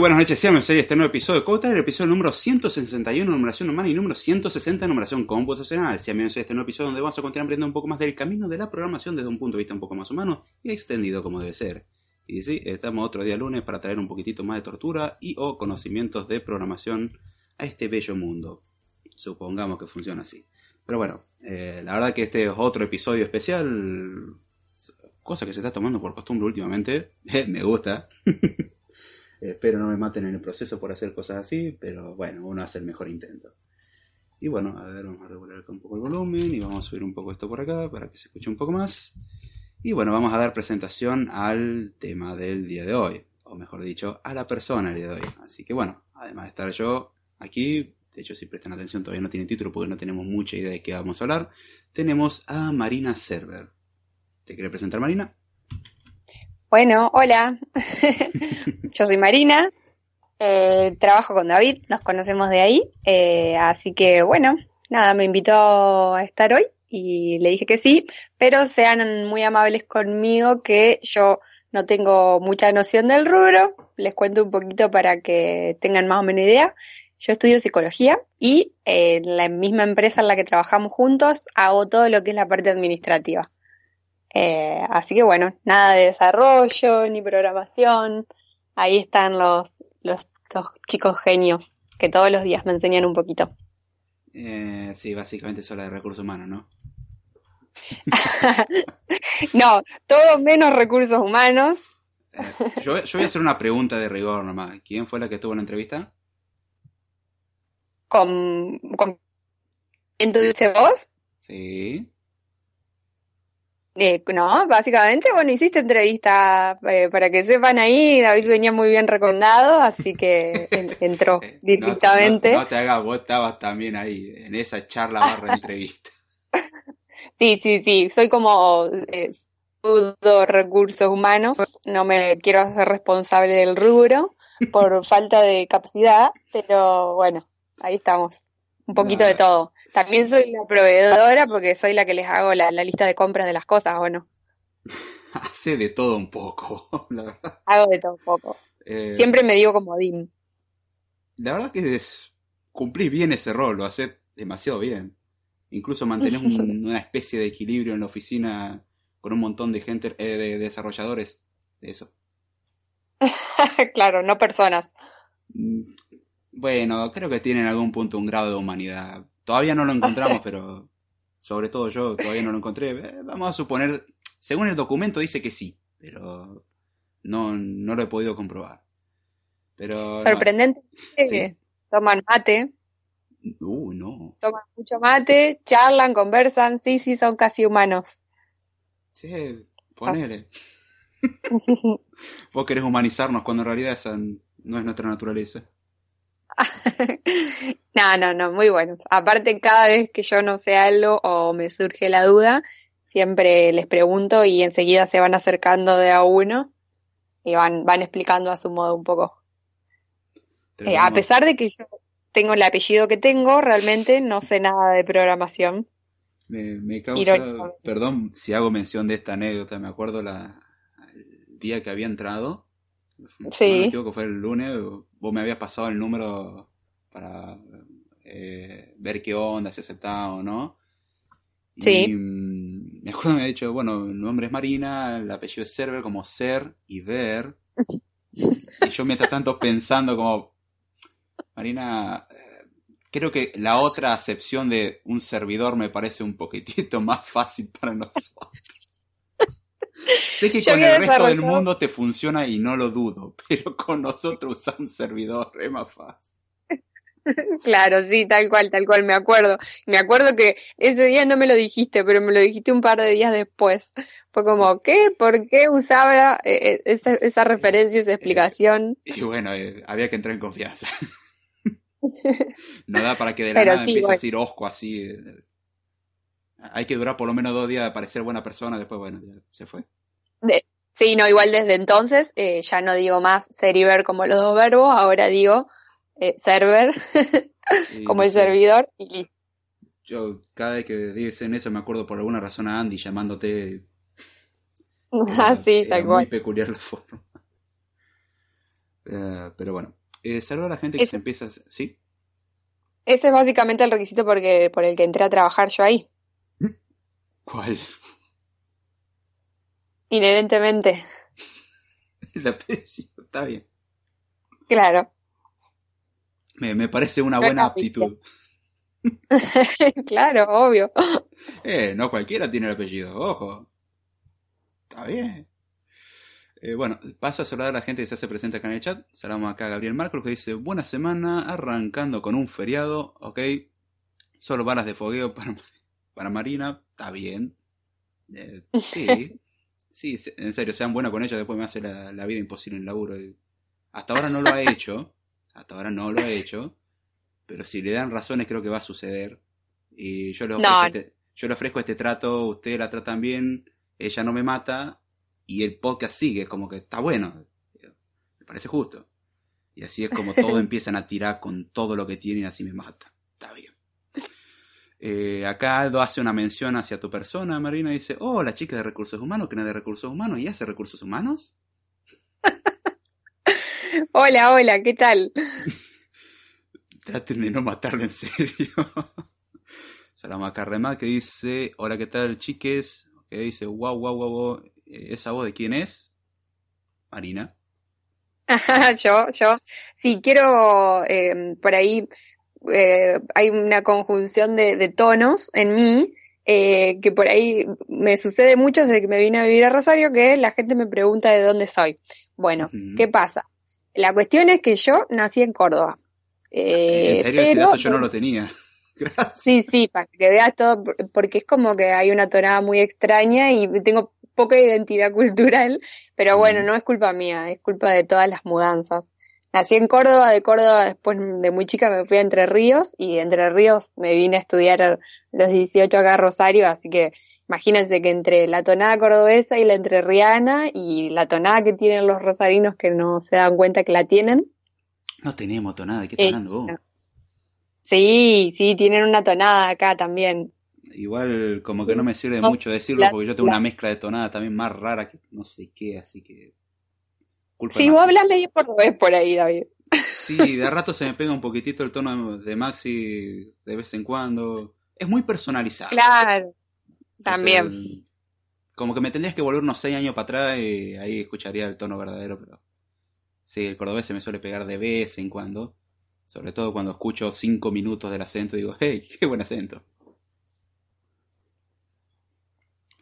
Buenas noches, sean bienvenidos a este nuevo episodio de Cota, el episodio número 161, numeración humana, y número 160, numeración computacional. Sean bienvenidos a este nuevo episodio donde vamos a continuar aprendiendo un poco más del camino de la programación desde un punto de vista un poco más humano y extendido como debe ser. Y sí, estamos otro día lunes para traer un poquitito más de tortura y o conocimientos de programación a este bello mundo. Supongamos que funciona así. Pero bueno, eh, la verdad que este es otro episodio especial, cosa que se está tomando por costumbre últimamente, me gusta. Espero no me maten en el proceso por hacer cosas así, pero bueno, uno hace el mejor intento. Y bueno, a ver, vamos a regular un poco el volumen y vamos a subir un poco esto por acá para que se escuche un poco más. Y bueno, vamos a dar presentación al tema del día de hoy, o mejor dicho, a la persona del día de hoy. Así que bueno, además de estar yo aquí, de hecho si prestan atención todavía no tiene título porque no tenemos mucha idea de qué vamos a hablar, tenemos a Marina Server. ¿Te quiere presentar Marina? Bueno, hola, yo soy Marina, eh, trabajo con David, nos conocemos de ahí, eh, así que bueno, nada, me invitó a estar hoy y le dije que sí, pero sean muy amables conmigo que yo no tengo mucha noción del rubro, les cuento un poquito para que tengan más o menos idea. Yo estudio psicología y en la misma empresa en la que trabajamos juntos hago todo lo que es la parte administrativa. Eh, así que bueno, nada de desarrollo ni programación. Ahí están los, los, chicos genios que todos los días me enseñan un poquito. Eh, sí, básicamente solo de recursos humanos, ¿no? no, todo menos recursos humanos. Eh, yo, voy a hacer una pregunta de rigor nomás. ¿Quién fue la que tuvo la entrevista? ¿Con, con quién tuviste vos? Sí. Eh, no, básicamente, bueno, hiciste entrevista eh, para que sepan ahí, David venía muy bien recomendado, así que entró directamente. No, te hagas, vos estabas también ahí, en esa charla barra entrevista. Sí, sí, sí, soy como eh, recursos humanos, no me quiero hacer responsable del rubro por falta de capacidad, pero bueno, ahí estamos un poquito de todo. También soy la proveedora porque soy la que les hago la, lista de compras de las cosas, ¿o no? Hace de todo un poco, la verdad. Hago de todo un poco. Eh, Siempre me digo como Dim. La verdad que es, cumplís bien ese rol, lo haces demasiado bien. Incluso mantenés una especie de equilibrio en la oficina con un montón de gente, eh, de desarrolladores de eso. claro, no personas. Bueno, creo que tiene en algún punto un grado de humanidad. Todavía no lo encontramos, pero sobre todo yo todavía no lo encontré. Eh, vamos a suponer, según el documento dice que sí, pero no, no lo he podido comprobar. Pero sorprendente que toman mate. Uh, no. Toman mucho mate, charlan, conversan, sí, sí, son casi humanos. Sí, ponele. Vos querés humanizarnos cuando en realidad esa no es nuestra naturaleza. no, no, no, muy buenos. Aparte, cada vez que yo no sé algo o me surge la duda, siempre les pregunto y enseguida se van acercando de a uno y van, van explicando a su modo un poco. Eh, a pesar de que yo tengo el apellido que tengo, realmente no sé nada de programación. Me, causa, perdón si hago mención de esta anécdota, me acuerdo la, el día que había entrado, sí. que fue el lunes, vos me habías pasado el número para eh, ver qué onda, si aceptaba o no. Sí. Y, mm, me acuerdo me había dicho, bueno, el nombre es Marina, el apellido es Server, como ser y ver. y yo mientras tanto pensando como, Marina, eh, creo que la otra acepción de un servidor me parece un poquitito más fácil para nosotros. Sé que con el resto del mundo te funciona y no lo dudo, pero con nosotros usar un servidor es más fácil. Claro, sí, tal cual, tal cual, me acuerdo. Me acuerdo que ese día no me lo dijiste, pero me lo dijiste un par de días después. Fue como, ¿qué? ¿Por qué usaba eh, eh, esa, referencia, esa explicación? y bueno, eh, había que entrar en confianza. no da para que de la nada empiece a decir osco así. Hay que durar por lo menos dos días de parecer buena persona, después, bueno, ya se fue sí, no, igual desde entonces eh, ya no digo más ser y ver como los dos verbos, ahora digo eh, server como el servidor y listo. Yo cada vez que dicen eso me acuerdo por alguna razón a Andy llamándote. Ah, sí, tal cual. Muy peculiar la forma. Eh, pero bueno, eh, saludo a la gente que Ese- se empieza... ¿Sí? Ese es básicamente el requisito porque, por el que entré a trabajar yo ahí, ¿Cuál? inherentemente. El apellido, está bien. Claro. Me, me parece una No buena aptitud. claro, obvio. Eh, no cualquiera tiene el apellido, ojo. Está bien. Eh, bueno, paso a saludar a la gente que se hace presente acá en el chat. Saludamos acá a Gabriel Marcos que dice, buena semana, arrancando con un feriado, ok. Solo balas de fogueo para, para Marina, está bien. Eh, sí, sí, en serio, sean buenas con ella, después me hace la, la vida imposible en el laburo. Hasta ahora no lo ha hecho, hasta ahora no lo ha hecho, pero si le dan razones creo que va a suceder. Y yo le ofrezco, No. este, yo le ofrezco este trato, ustedes la tratan bien, ella no me mata y el podcast sigue, como que está bueno. Me parece justo. Y así es como todos empiezan a tirar con todo lo que tienen y así me mata. Está bien. Eh, acá Aldo hace una mención hacia tu persona, Marina, dice, oh, la chica de recursos humanos, que no es de recursos humanos, ¿y hace recursos humanos? Hola, hola, ¿qué tal? Traten de no matarlo en serio. Salama acá Remá que dice, hola, ¿qué tal, chiques? Que dice, wow, wow, wow, wow, ¿esa voz de quién es? Marina. yo, yo. Sí, quiero eh, por ahí. Eh, hay una conjunción de, de tonos en mí eh, que por ahí me sucede mucho desde que me vine a vivir a Rosario, que la gente me pregunta de dónde soy. Bueno. ¿qué pasa? La cuestión es que yo nací en Córdoba. Eh, en serio, ese pero dato yo no lo tenía. Gracias. Sí, sí, para que veas todo, por- porque es como que hay una tonada muy extraña y tengo poca identidad cultural, pero bueno, no es culpa mía, es culpa de todas las mudanzas. Nací en Córdoba, de Córdoba después de muy chica me fui a Entre Ríos y de Entre Ríos me vine a estudiar a los 18 acá a Rosario, así que imagínense que entre la tonada cordobesa y la entrerriana y la tonada que tienen los rosarinos que no se dan cuenta que la tienen, No tenemos tonada, ¿de qué estás Eh, hablando vos? sí, sí, tienen una tonada acá también. Igual como que no me sirve No, mucho decirlo porque yo tengo la- una mezcla de tonada también más rara que no sé qué, así que... Culpa de vos hablas medio cordobés por ahí, David. Sí, de rato se me pega un poquitito el tono de Maxi de vez en cuando. Es muy personalizado. Claro, también. como que me tendrías que volver unos seis años para atrás y ahí escucharía el tono verdadero, pero... Sí, el cordobés se me suele pegar de vez en cuando. Sobre todo cuando escucho cinco minutos del acento y digo, hey, qué buen acento.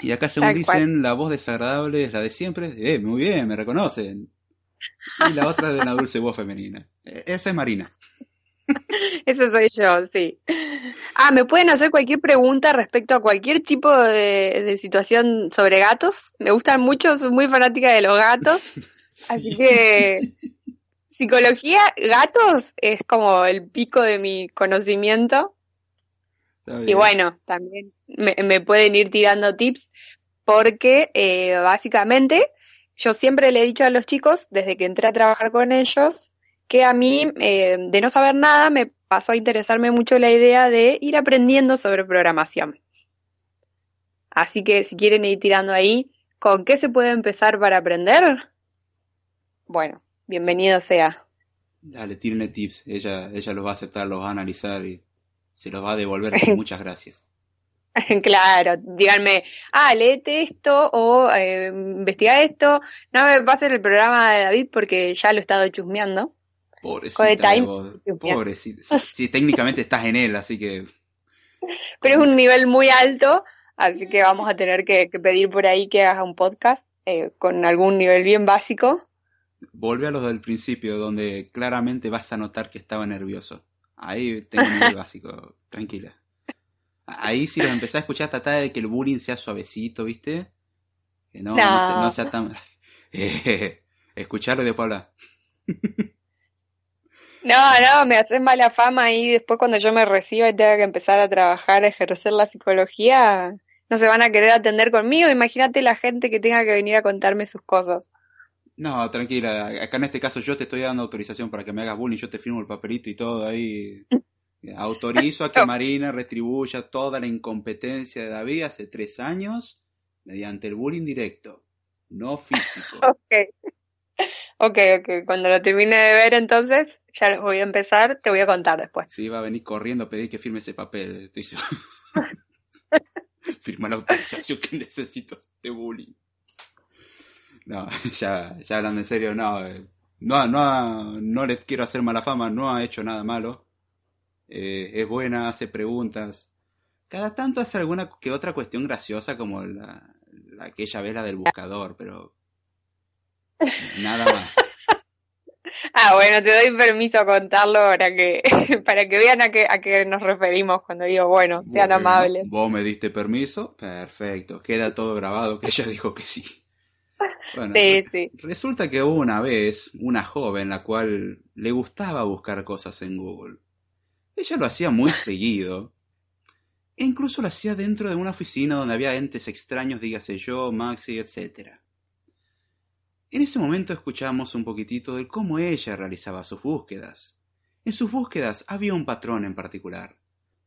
Y acá según Tal cual. dicen, la voz desagradable es la de siempre. Eh, muy bien, me reconocen. Y la otra es de una dulce voz femenina. Eh, Esa es Marina. Eso soy yo, sí. Ah, me pueden hacer cualquier pregunta respecto a cualquier tipo de, de situación sobre gatos. Me gustan mucho, soy muy fanática de los gatos. Así que psicología, gatos es como el pico de mi conocimiento. Y bueno, también me, me pueden ir tirando tips porque eh, básicamente yo siempre le he dicho a los chicos, desde que entré a trabajar con ellos, que a mí, eh, de no saber nada, me pasó a interesarme mucho la idea de ir aprendiendo sobre programación. Así que si quieren ir tirando ahí, ¿con qué se puede empezar para aprender? Bueno, bienvenido sea. Dale, tírenle tips. Ella, ella los va a aceptar, los va a analizar y se los va a devolver con muchas gracias. Claro, díganme, ah, léete esto o eh, investiga esto. No me pasen el programa de David porque ya lo he estado chusmeando. Pobrecita Code de time. vos. Pobrecita. Sí, técnicamente estás en él, así que Pero es un nivel muy alto, así que vamos a tener que, que pedir por ahí que haga un podcast eh, con algún nivel bien básico. volvé a los del principio, donde claramente vas a notar que estaba nervioso. Ahí tengo un nivel básico, tranquila. Ahí si los empezás a escuchar, tratá de que el bullying sea suavecito, ¿viste? Que no, no, sea, No. no sea tan... Eh, escucharlo y después hablar. No, no, me haces mala fama y después cuando yo me reciba y tenga que empezar a trabajar, a ejercer la psicología, no se van a querer atender conmigo. Imagínate la gente que tenga que venir a contarme sus cosas. No, tranquila. Acá en este caso yo te estoy dando autorización para que me hagas bullying. Yo te firmo el papelito y todo ahí. Autorizo a que. Marina retribuya toda la incompetencia de David hace tres años mediante el bullying directo, no físico. Ok. Ok, ok, cuando lo termine de ver entonces, ya los voy a empezar, te voy a contar después. Sí, va a venir corriendo a pedir que firme ese papel, estoy. Firma la autorización que necesito de bullying. No, ya, ya hablando en serio, no, eh, no, no, no les quiero hacer mala fama, no ha hecho nada malo. Eh, es buena, hace preguntas. Cada tanto hace alguna que otra cuestión graciosa como la, la aquella vela del buscador, pero nada más. Ah, bueno, te doy permiso a contarlo para que, para que vean a qué, a qué nos referimos cuando digo, bueno, sean Bueno, amables. Vos me diste permiso, perfecto, queda todo grabado que ella dijo que sí. Bueno, Sí, sí. Resulta que hubo una vez una joven la cual le gustaba buscar cosas en Google. Ella lo hacía muy seguido. E incluso lo hacía dentro de una oficina donde había entes extraños, dígase yo, Maxi, etc. En ese momento escuchamos un poquitito de cómo ella realizaba sus búsquedas. En sus búsquedas había un patrón en particular.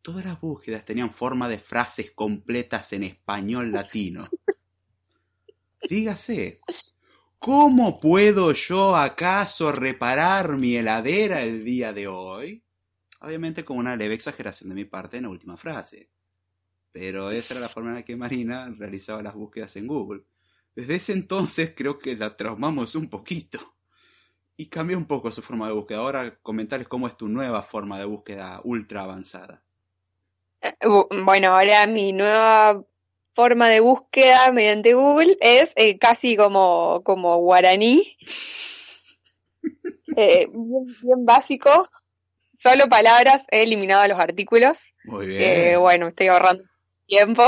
Todas las búsquedas tenían forma de frases completas en español latino. Dígase, ¿cómo puedo yo acaso reparar mi heladera el día de hoy? Obviamente con una leve exageración de mi parte en la última frase. Pero esa era la forma en la que Marina realizaba las búsquedas en Google. Desde ese entonces creo que la traumamos un poquito. Y cambió un poco su forma de búsqueda. Ahora comentarles cómo es tu nueva forma de búsqueda ultra avanzada. Bu- Bueno, ahora mi nueva forma de búsqueda mediante Google es eh, casi como, como guaraní, Eh, bien, bien básico, solo palabras, he eliminado los artículos, Muy Eh, bien. bueno, estoy ahorrando tiempo,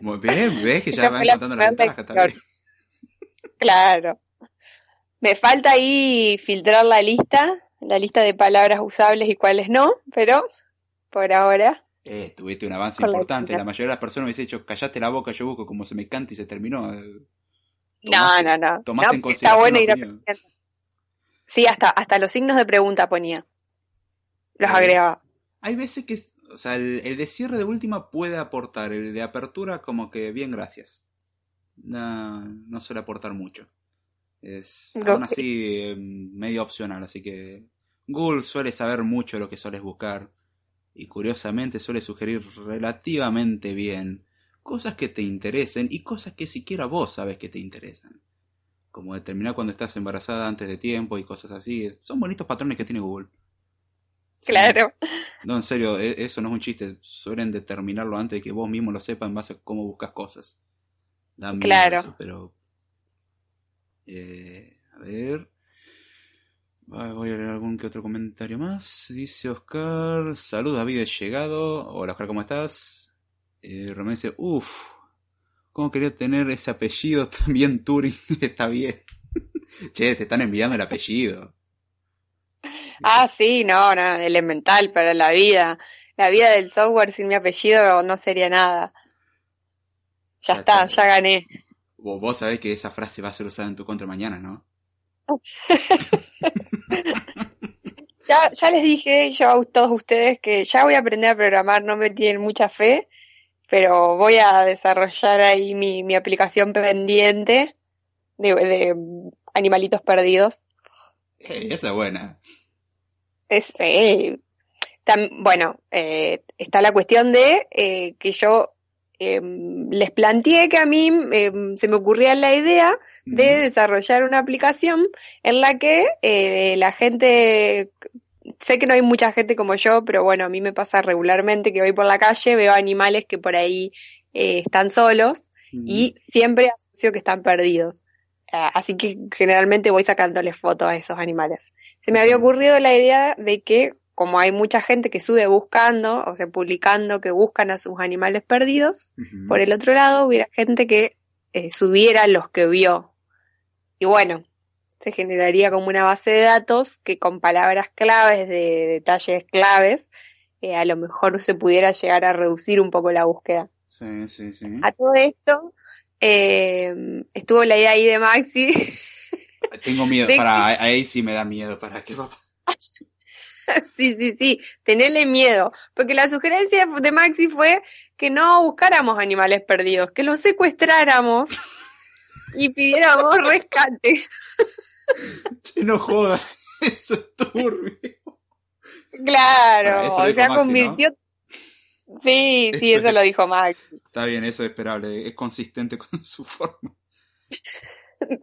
Muy bien, ves que ya van contando las lección. también. claro. Me falta ahí filtrar la lista, la lista de palabras usables y cuáles no, pero por ahora, Eh, tuviste un avance la importante. La mayoría de las personas me hubiese dicho, callate la boca, yo busco como se me canta y se terminó. Eh, no, no, no, tomaste no, en está bueno ir. Sí, hasta, hasta los signos de pregunta ponía. Los agregaba. Hay veces que, o sea, el, el de cierre de última puede aportar, el de apertura como que bien, gracias. No, no suele aportar mucho. Es aún así eh, medio opcional, así que Google suele saber mucho lo que sueles buscar y curiosamente suele sugerir relativamente bien cosas que te interesen y cosas que siquiera vos sabes que te interesan. Como determinar cuando estás embarazada antes de tiempo y cosas así. Son bonitos patrones que tiene Google. Claro. No, en serio, e- eso no es un chiste. Suelen determinarlo antes de que vos mismo lo sepas en base a cómo buscas cosas. Da miedo Claro. eso, pero... eh, a ver... Voy a leer algún que otro comentario más. Dice Oscar, salud David, he llegado. Hola Oscar, ¿cómo estás? Eh, Romeo dice, uff, ¿cómo quería tener ese apellido también Turing? Está bien. che, te están enviando el apellido. Ah, sí, no, no, elemental para la vida. La vida del software sin mi apellido no sería nada. Ya Ya está, está. ya gané. Vos, vos sabés que esa frase va a ser usada en tu contra mañana, ¿no? Ya, ya les dije yo a todos ustedes que ya voy a aprender a programar, no me tienen mucha fe, pero voy a desarrollar ahí mi, mi aplicación pendiente de, de animalitos perdidos. Eh, esa es buena. Es, eh, tam- bueno, eh, está la cuestión de eh, que yo eh, les planteé que a mí eh, se me ocurría la idea de desarrollar una aplicación en la que la gente, sé que no hay mucha gente como yo, pero bueno, a mí me pasa regularmente que voy por la calle, veo animales que por ahí eh, están solos Mm. y siempre asocio que están perdidos. Ah, Así que generalmente voy sacándoles fotos a esos animales. Se me había ocurrido la idea de que, como hay mucha gente que sube buscando, o sea, publicando que buscan a sus animales perdidos, por el otro lado hubiera gente que eh, subiera los que vio. Y bueno, se generaría como una base de datos que con palabras claves, de detalles claves, eh, a lo mejor se pudiera llegar a reducir un poco la búsqueda. Sí, sí, sí. A todo esto, eh, estuvo la idea ahí de Maxi. Tengo miedo, de para, ahí sí me da miedo, para qué va. sí, sí, sí, tenerle miedo. Porque la sugerencia de Maxi fue que no buscáramos animales perdidos, que los secuestráramos y pidiéramos rescate. che, no jodas, eso es turbio. Claro, o sea, Maxi, convirtió. Sí, sí, Eso eso es- lo dijo Max. Está bien, eso es esperable, es consistente con su forma.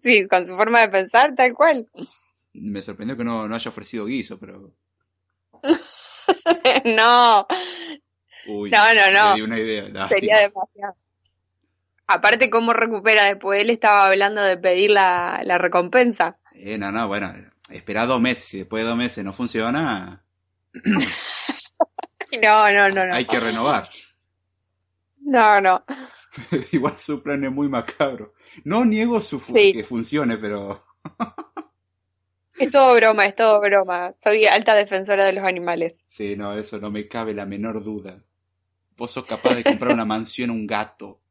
Sí, con su forma de pensar, tal cual. Me sorprendió que no, no haya ofrecido guiso, pero... No, Uy, No, no, no. Le di una idea. lástima. sería demasiado. Aparte, ¿cómo recupera después? Él estaba hablando de pedir la, la recompensa. Eh, no, no, bueno, espera dos meses. Si después de dos meses no funciona, No, no, no, no. hay que renovar. No, no. Igual su plan es muy macabro. No niego su fu- Sí. que funcione, pero Es todo broma, es todo broma. Soy alta defensora de los animales. sí, no, eso no me cabe la menor duda. Vos sos capaz de comprar una mansión a un gato.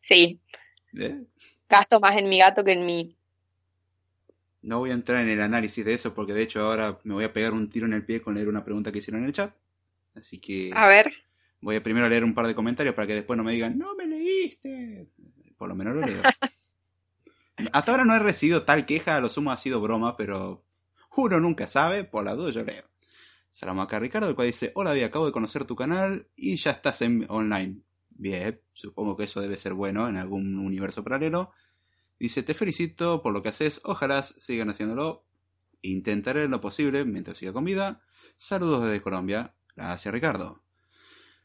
Sí, ¿eh? gasto más en mi gato que en mí. No voy a entrar en el análisis de eso porque de hecho ahora me voy a pegar un tiro en el pie con leer una pregunta que hicieron en el chat. Así que A ver. voy a primero leer un par de comentarios para que después no me digan, no me leíste. Por lo menos lo leo. Hasta ahora no he recibido tal queja, a lo sumo ha sido broma, pero uno nunca sabe, por la duda yo leo. A Ricardo, el cual dice, hola Di, acabo de conocer tu canal y ya estás en online. Bien, supongo que eso debe ser bueno en algún universo paralelo. Dice, te felicito por lo que haces, ojalá sigan haciéndolo. Intentaré lo posible mientras siga con vida. Saludos desde Colombia. Gracias Ricardo.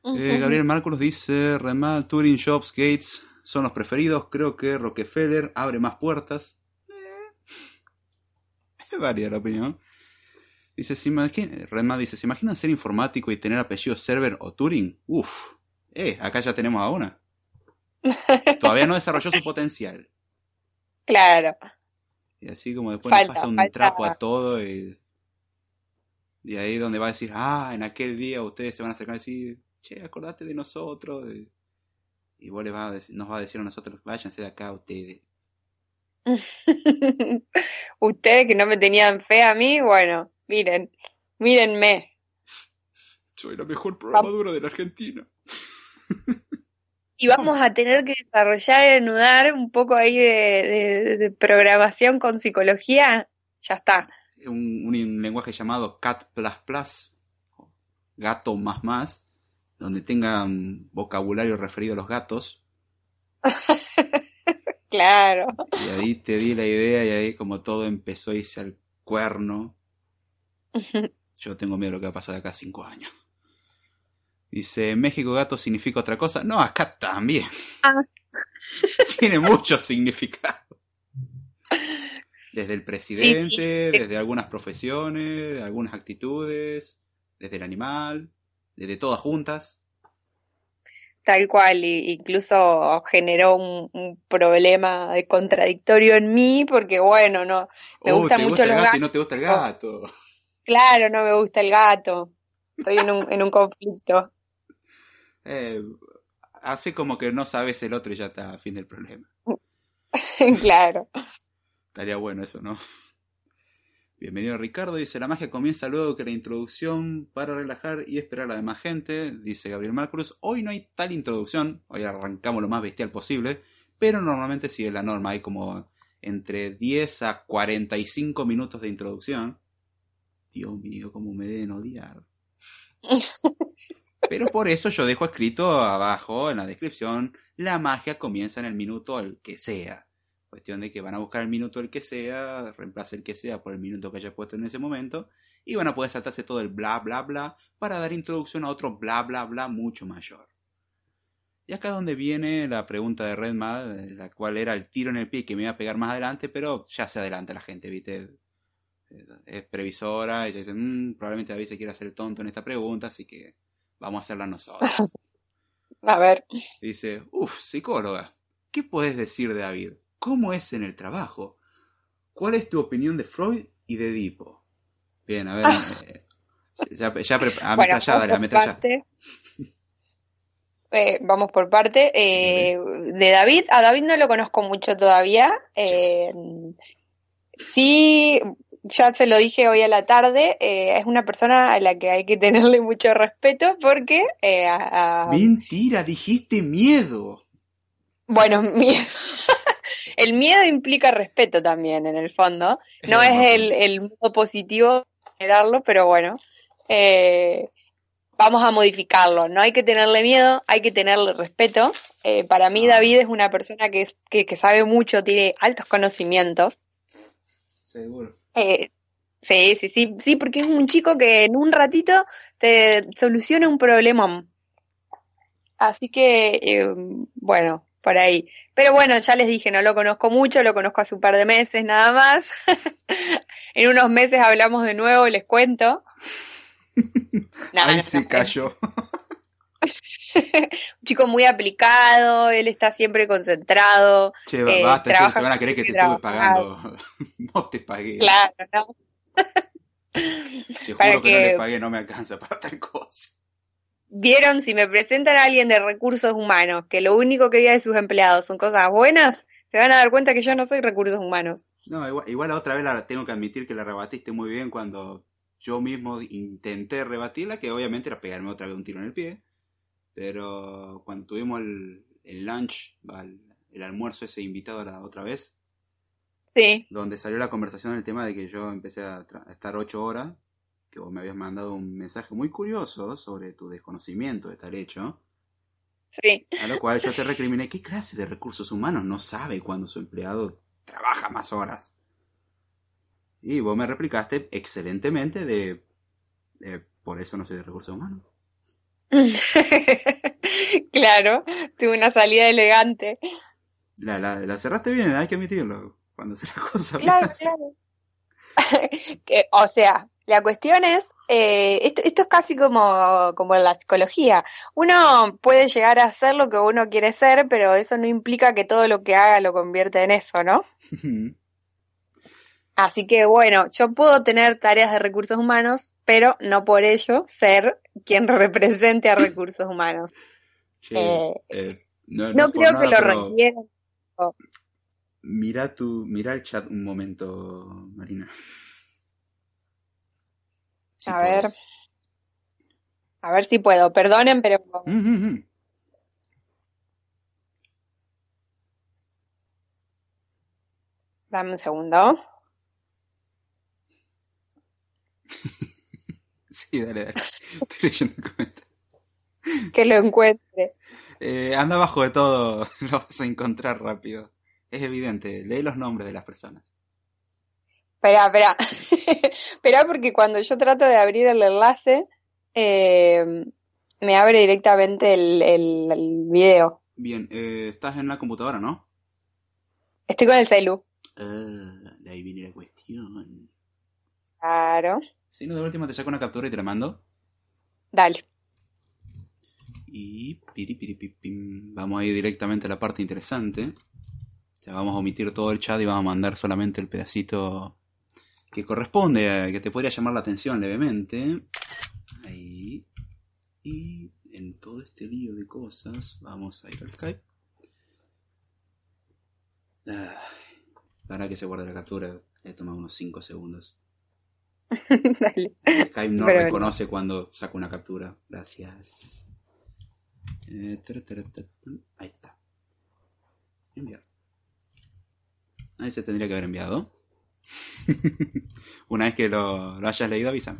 Eh, Gabriel Márculos dice, Remal, Turing, Jobs, Gates son los preferidos. Creo que Rockefeller abre más puertas. Eh, varía la opinión. Dice, ¿se imagina- Remal dice, ¿se imaginan ser informático y tener apellido Server o Turing? Uf, eh, acá ya tenemos a una. Todavía no desarrolló su potencial. Clale Y así como después Falta, le pasa un falta. trapo a todo y, y ahí donde va a decir, ah, en aquel día ustedes se van a acercar y decir, che, acordate de nosotros. Y, y vos les vas a decir- nos va a decir a nosotros, váyanse de acá ustedes. Ustedes que no me tenían fe a mí, bueno, miren, mírenme. Soy la mejor programadora de la Argentina. Y vamos a tener que desarrollar, enudar un poco ahí de, de- de programación con psicología. Ya está. Un, un lenguaje llamado Cat++, gato más más, donde tenga un vocabulario referido a los gatos. Claro. Y ahí te di la idea y ahí como todo empezó a irse al cuerno. Yo tengo miedo de lo que va a pasar de acá a cinco años. Dice, México gato significa otra cosa. No, acá también. Ah. Tiene mucho significado. Desde el presidente, Sí, sí. desde algunas profesiones, algunas actitudes, desde el animal, desde todas juntas. Tal cual, incluso generó un, un problema de contradictorio en mí, porque bueno, no, me Oh, gustan te mucho gusta el los gato y gatos. no te gusta el gato. Claro, no me gusta el gato. Estoy en un, en un conflicto. Eh, hace como que no sabes el otro y ya está, fin del problema. Claro. Estaría bueno eso, ¿no? Bienvenido Ricardo, dice la magia comienza luego que la introducción para relajar y esperar a la demás gente, dice Gabriel Marcruz. Hoy no hay tal introducción, hoy arrancamos lo más bestial posible, pero normalmente sigue la norma, hay como entre 10 a 45 minutos de introducción. Dios mío, cómo me deben odiar. Pero por eso yo dejo escrito abajo en la descripción, la magia comienza en el minuto al que sea. Cuestión de que van a buscar el minuto el que sea, reemplaza el que sea por el minuto que haya puesto en ese momento, y van a poder saltarse todo el bla bla bla para dar introducción a otro bla bla bla mucho mayor. Y acá es donde viene la pregunta de Redmad, la cual era el tiro en el pie que me iba a pegar más adelante, pero ya se adelanta la gente, ¿viste? Es, previsora, ella dice, "Mm, probablemente David se quiera hacer el tonto en esta pregunta, así que vamos a hacerla nosotros. A ver. Dice, uff, psicóloga, ¿qué puedes decir de David? ¿Cómo es en el trabajo? ¿Cuál es tu opinión de Freud y de Edipo? Bien, a ver, eh, ya, ya, pre- Bueno, parte. Eh, vamos por parte. Eh, de David, a David no lo conozco mucho todavía. Sí, ya se lo dije hoy a la tarde, eh, es una persona a la que hay que tenerle mucho respeto porque, eh, a- a- Mentira, dijiste miedo. bueno, mi- el miedo implica respeto también, en el fondo. No es el, el modo positivo generarlo, pero bueno. Eh, vamos a modificarlo. No hay que tenerle miedo, hay que tenerle respeto. Eh, para mí, David es una persona que, que, que, sabe mucho, tiene altos conocimientos. Seguro. Eh, sí, sí, sí, sí, porque es un chico que en un ratito te soluciona un problema. Así que, eh, bueno, por ahí. Pero bueno, ya les dije, no lo conozco mucho, lo conozco hace un par de meses nada más. en unos meses hablamos de nuevo, les cuento. No, Ahí no, sí cayó. un chico muy aplicado, él está siempre concentrado. Che, eh, basta, se van a creer que te estuve pagando. no te pagué. Claro, ¿no? Te juro que... que no le pagué, no me alcanza para tal cosa. Vieron, si me presentan a alguien de recursos humanos que lo único que diga de sus empleados son cosas buenas, se van a dar cuenta que yo no soy recursos humanos. No, igual, igual otra vez la tengo que admitir que la rebatiste muy bien cuando yo mismo intenté rebatirla, que obviamente era pegarme otra vez un tiro en el pie. Pero cuando tuvimos el, el lunch, el, el, almuerzo ese invitado la otra vez, sí. donde salió la conversación del tema de que yo empecé a, a estar ocho horas, que vos me habías mandado un mensaje muy curioso sobre tu desconocimiento de tal hecho. Sí. A lo cual yo te recriminé, ¿qué clase de recursos humanos no sabe cuando su empleado trabaja más horas? Y vos me replicaste excelentemente de, por eso no soy de recursos humanos. claro, tuve una salida elegante. La, la, la, cerraste bien, hay que admitirlo, cuando se la cosa Claro, claro. o sea, la cuestión es, eh, esto, esto, es casi como, como en la psicología. Uno puede llegar a hacer lo que uno quiere ser, pero eso no implica que todo lo que haga lo convierta en eso, ¿no? Así que bueno, yo puedo tener tareas de recursos humanos, pero no por ello ser quien represente a recursos humanos. Sí, eh, eh, no, no, creo nada, que lo requieran. Mira tu, mira el chat un momento, Marina. Si a puedes. ver. A ver si puedo. Perdonen, pero. Mm -hmm. Dame un segundo. sí, dale, dale. Estoy leyendo el comentario. Que lo encuentre. Eh, anda abajo de todo, lo vas a encontrar rápido. Es evidente, lee los nombres de las personas. Espera, espera. espera porque cuando yo trato de abrir el enlace, eh, me abre directamente el, el, el video. Bien, eh, estás en la computadora, ¿no? Estoy con el celu. Uh, de ahí viene la cuestión. Claro. Si no, de última te saco una captura y te la mando. Dale. Y piri, piri, pim, vamos a ir directamente a la parte interesante. Ya vamos a omitir todo el chat y vamos a mandar solamente el pedacito que corresponde, que te podría llamar la atención levemente. Ahí. Y en todo este lío de cosas, vamos a ir al Skype. Ah, para que se guarde la captura, le toma unos 5 segundos. Dale. Skype no Pero reconoce bueno. cuando saco una captura. Gracias. Eh, ahí está. Enviar. Ahí se tendría que haber enviado. Una vez que lo, lo hayas leído, avísame.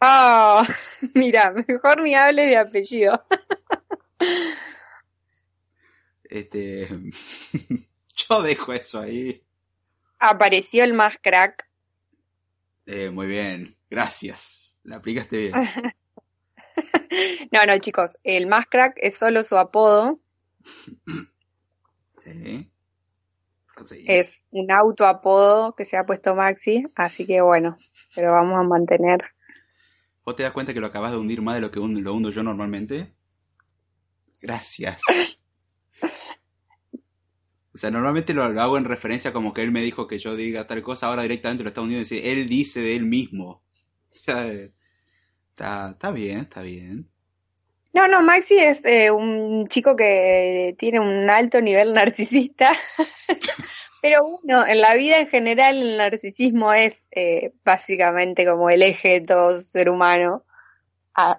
Ah, oh, mira, mejor ni hable de apellido. este, yo dejo eso ahí. Apareció el más crack. Eh, muy bien, gracias. La aplicaste bien. no, no, chicos, el más crack es solo su apodo. Sí. Es un auto apodo que se ha puesto Maxi, así que bueno, se lo vamos a mantener. ¿Vos te das cuenta que lo acabas de hundir más de lo que lo hundo yo normalmente? Gracias. O sea, normalmente lo, hago en referencia como que él me dijo que yo diga tal cosa, ahora directamente lo está hundiendo y dice, él dice de él mismo. está, está bien, está bien. No, no, Maxi es eh, un chico que tiene un alto nivel narcisista. Pero bueno, en la vida en general el narcisismo es eh, básicamente como el eje de todo ser humano.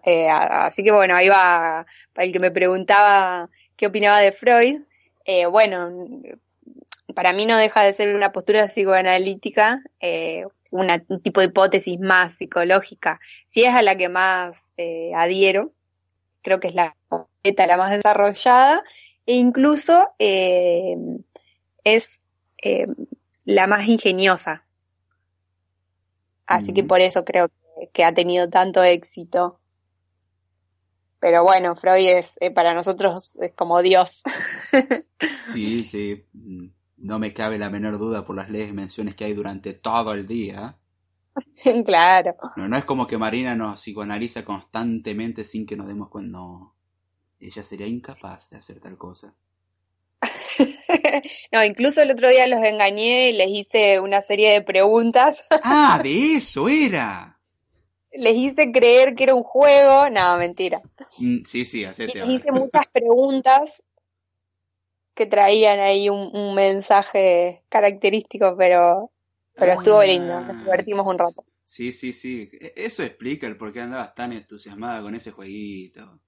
eh, así que bueno, ahí va, para el que me preguntaba qué opinaba de Freud, eh, bueno, para mí no deja de ser una postura psicoanalítica, eh, una, un tipo de hipótesis más psicológica, si es a la que más eh, adhiero, creo que es la la más desarrollada, e incluso eh, es la más ingeniosa. Así que por eso creo que, ha tenido tanto éxito. Pero bueno, Freud es eh, para nosotros es como Dios. sí, sí. No me cabe la menor duda por las leyes menciones que hay durante todo el día. claro. No, no es como que Marina nos psicoanaliza constantemente sin que nos demos cuenta. No. Ella sería incapaz de hacer tal cosa. no, incluso el otro día los engañé y les hice una serie de preguntas. ah, de eso era. Les hice creer que era un juego. No, mentira. Mm, sí, sí, hacete. Les hice muchas preguntas que traían ahí un, mensaje característico, pero, pero estuvo lindo. Nos divertimos un rato. Sí, sí, sí. E, eso explica el por qué andabas tan entusiasmada con ese jueguito.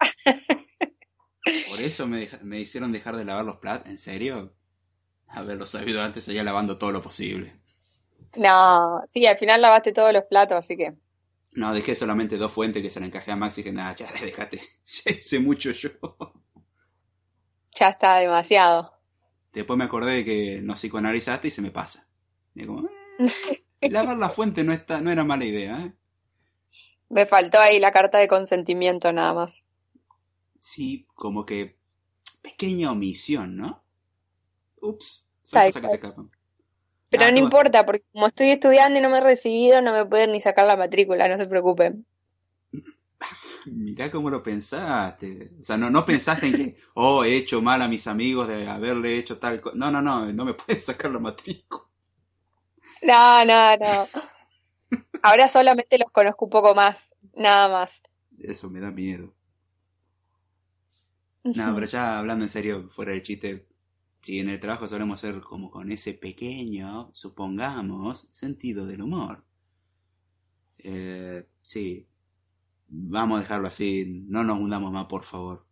Por eso me, me, hicieron dejar de lavar los platos. ¿En serio? Haberlo sabido antes, seguía lavando todo lo posible. No, sí, al final lavaste todos los platos, así que. No, dejé solamente dos fuentes que se le encajé a Max y que nada, ya déjate. Ya hice mucho yo. Ya está demasiado. Después me acordé de que nos psicoanalizaste y se me pasa. Y como, eh, lavar la fuente no, está, no era mala idea, ¿eh? Me faltó ahí la carta de consentimiento nada más sí, como que pequeña omisión, ¿no? Ups, son cosas que se escapan. Pero ah, no importa, porque como estoy estudiando y no me he recibido, no me pueden ni sacar la matrícula, no se preocupen. Mirá cómo lo pensaste. O sea, no, no pensaste en que, oh, he hecho mal a mis amigos de haberle hecho tal cosa. No, no, no, no me puedes sacar la matrícula. No, no, no. Ahora solamente los conozco un poco más, nada más. Eso me da miedo. No, pero ya hablando en serio, fuera de chiste, si en el trabajo solemos ser como con ese pequeño, supongamos, sentido del humor. Eh, sí, vamos a dejarlo así, no nos hundamos más, por favor.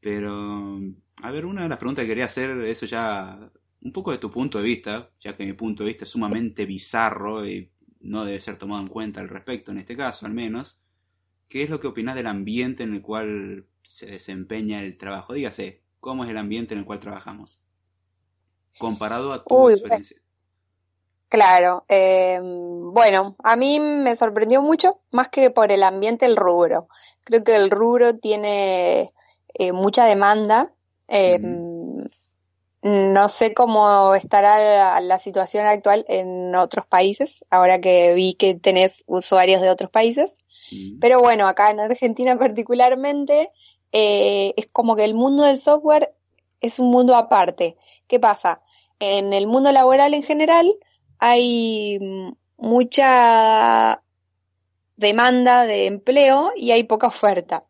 Pero, a ver, una de las preguntas que quería hacer, eso ya, un poco de tu punto de vista, ya que mi punto de vista es sumamente bizarro y no debe ser tomado en cuenta al respecto, en este caso al menos. ¿Qué es lo que opinas del ambiente en el cual se desempeña el trabajo? Dígase, ¿cómo es el ambiente en el cual trabajamos? Comparado a tu experiencia. Claro, em, bueno, a mí me sorprendió mucho, más que por el ambiente, el rubro. Creo que el rubro tiene eh, mucha demanda. Em, no sé cómo estará la, situación actual en otros países, ahora que vi que tenés usuarios de otros países. Pero bueno, acá en Argentina particularmente eh, es como que el mundo del software es un mundo aparte. ¿Qué pasa? En el mundo laboral en general hay mucha demanda de empleo y hay poca oferta.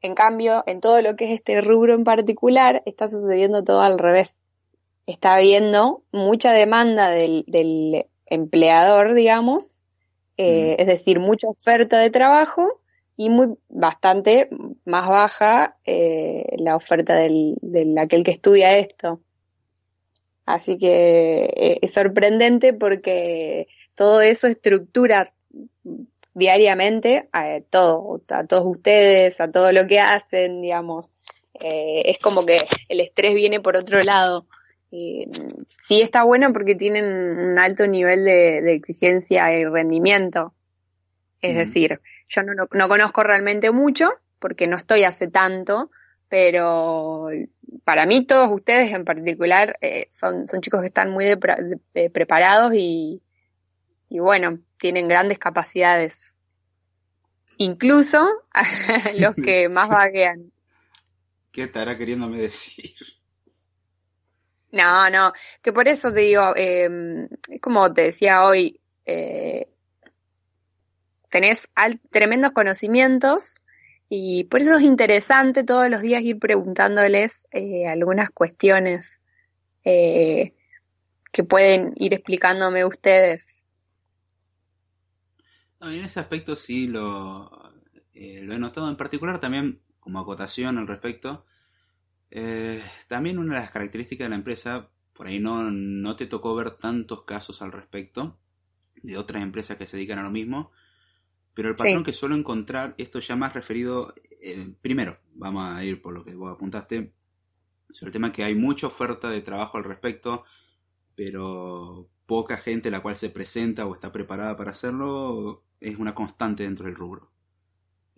En cambio, en todo lo que es este rubro en particular, está sucediendo todo al revés. Está habiendo mucha demanda del, del empleador, digamos, eh, es decir, mucha oferta de trajo y muy bastante más baja eh, la oferta del, aquel que estudia esto. Así que eh, es sorprendente porque todo eso estructura diariamente a todo, a todos ustedes, a todo lo que hacen, digamos. es como que el estrés viene por otro lado. Eh, sí está bueno porque tienen un alto nivel de, exigencia y rendimiento. Es decir, yo no, no, conozco realmente mucho porque no estoy hace tanto, pero para mí todos ustedes en particular eh, son, son chicos que están muy preparados y, y bueno, tienen grandes capacidades. Incluso los que más vaguean. ¿Qué estará queriéndome decir? No, no, que por eso te digo, eh, como te decía hoy, eh, tenés tremendos conocimientos y por eso es interesante todos los días ir preguntándoles eh, algunas cuestiones eh, que pueden ir explicándome ustedes. En ese aspecto sí lo, eh, lo he notado. En particular también, como acotación al respecto, también una de las características de la empresa, por ahí no, no te tocó ver tantos casos al respecto de otras empresas que se dedican a lo mismo, pero el patrón que suelo encontrar, esto ya más referido, eh, primero, vamos a ir por lo que vos apuntaste, sobre el tema que hay mucha oferta de trabajo al respecto, pero poca gente la cual se presenta o está preparada para hacerlo, es una constante dentro del rubro.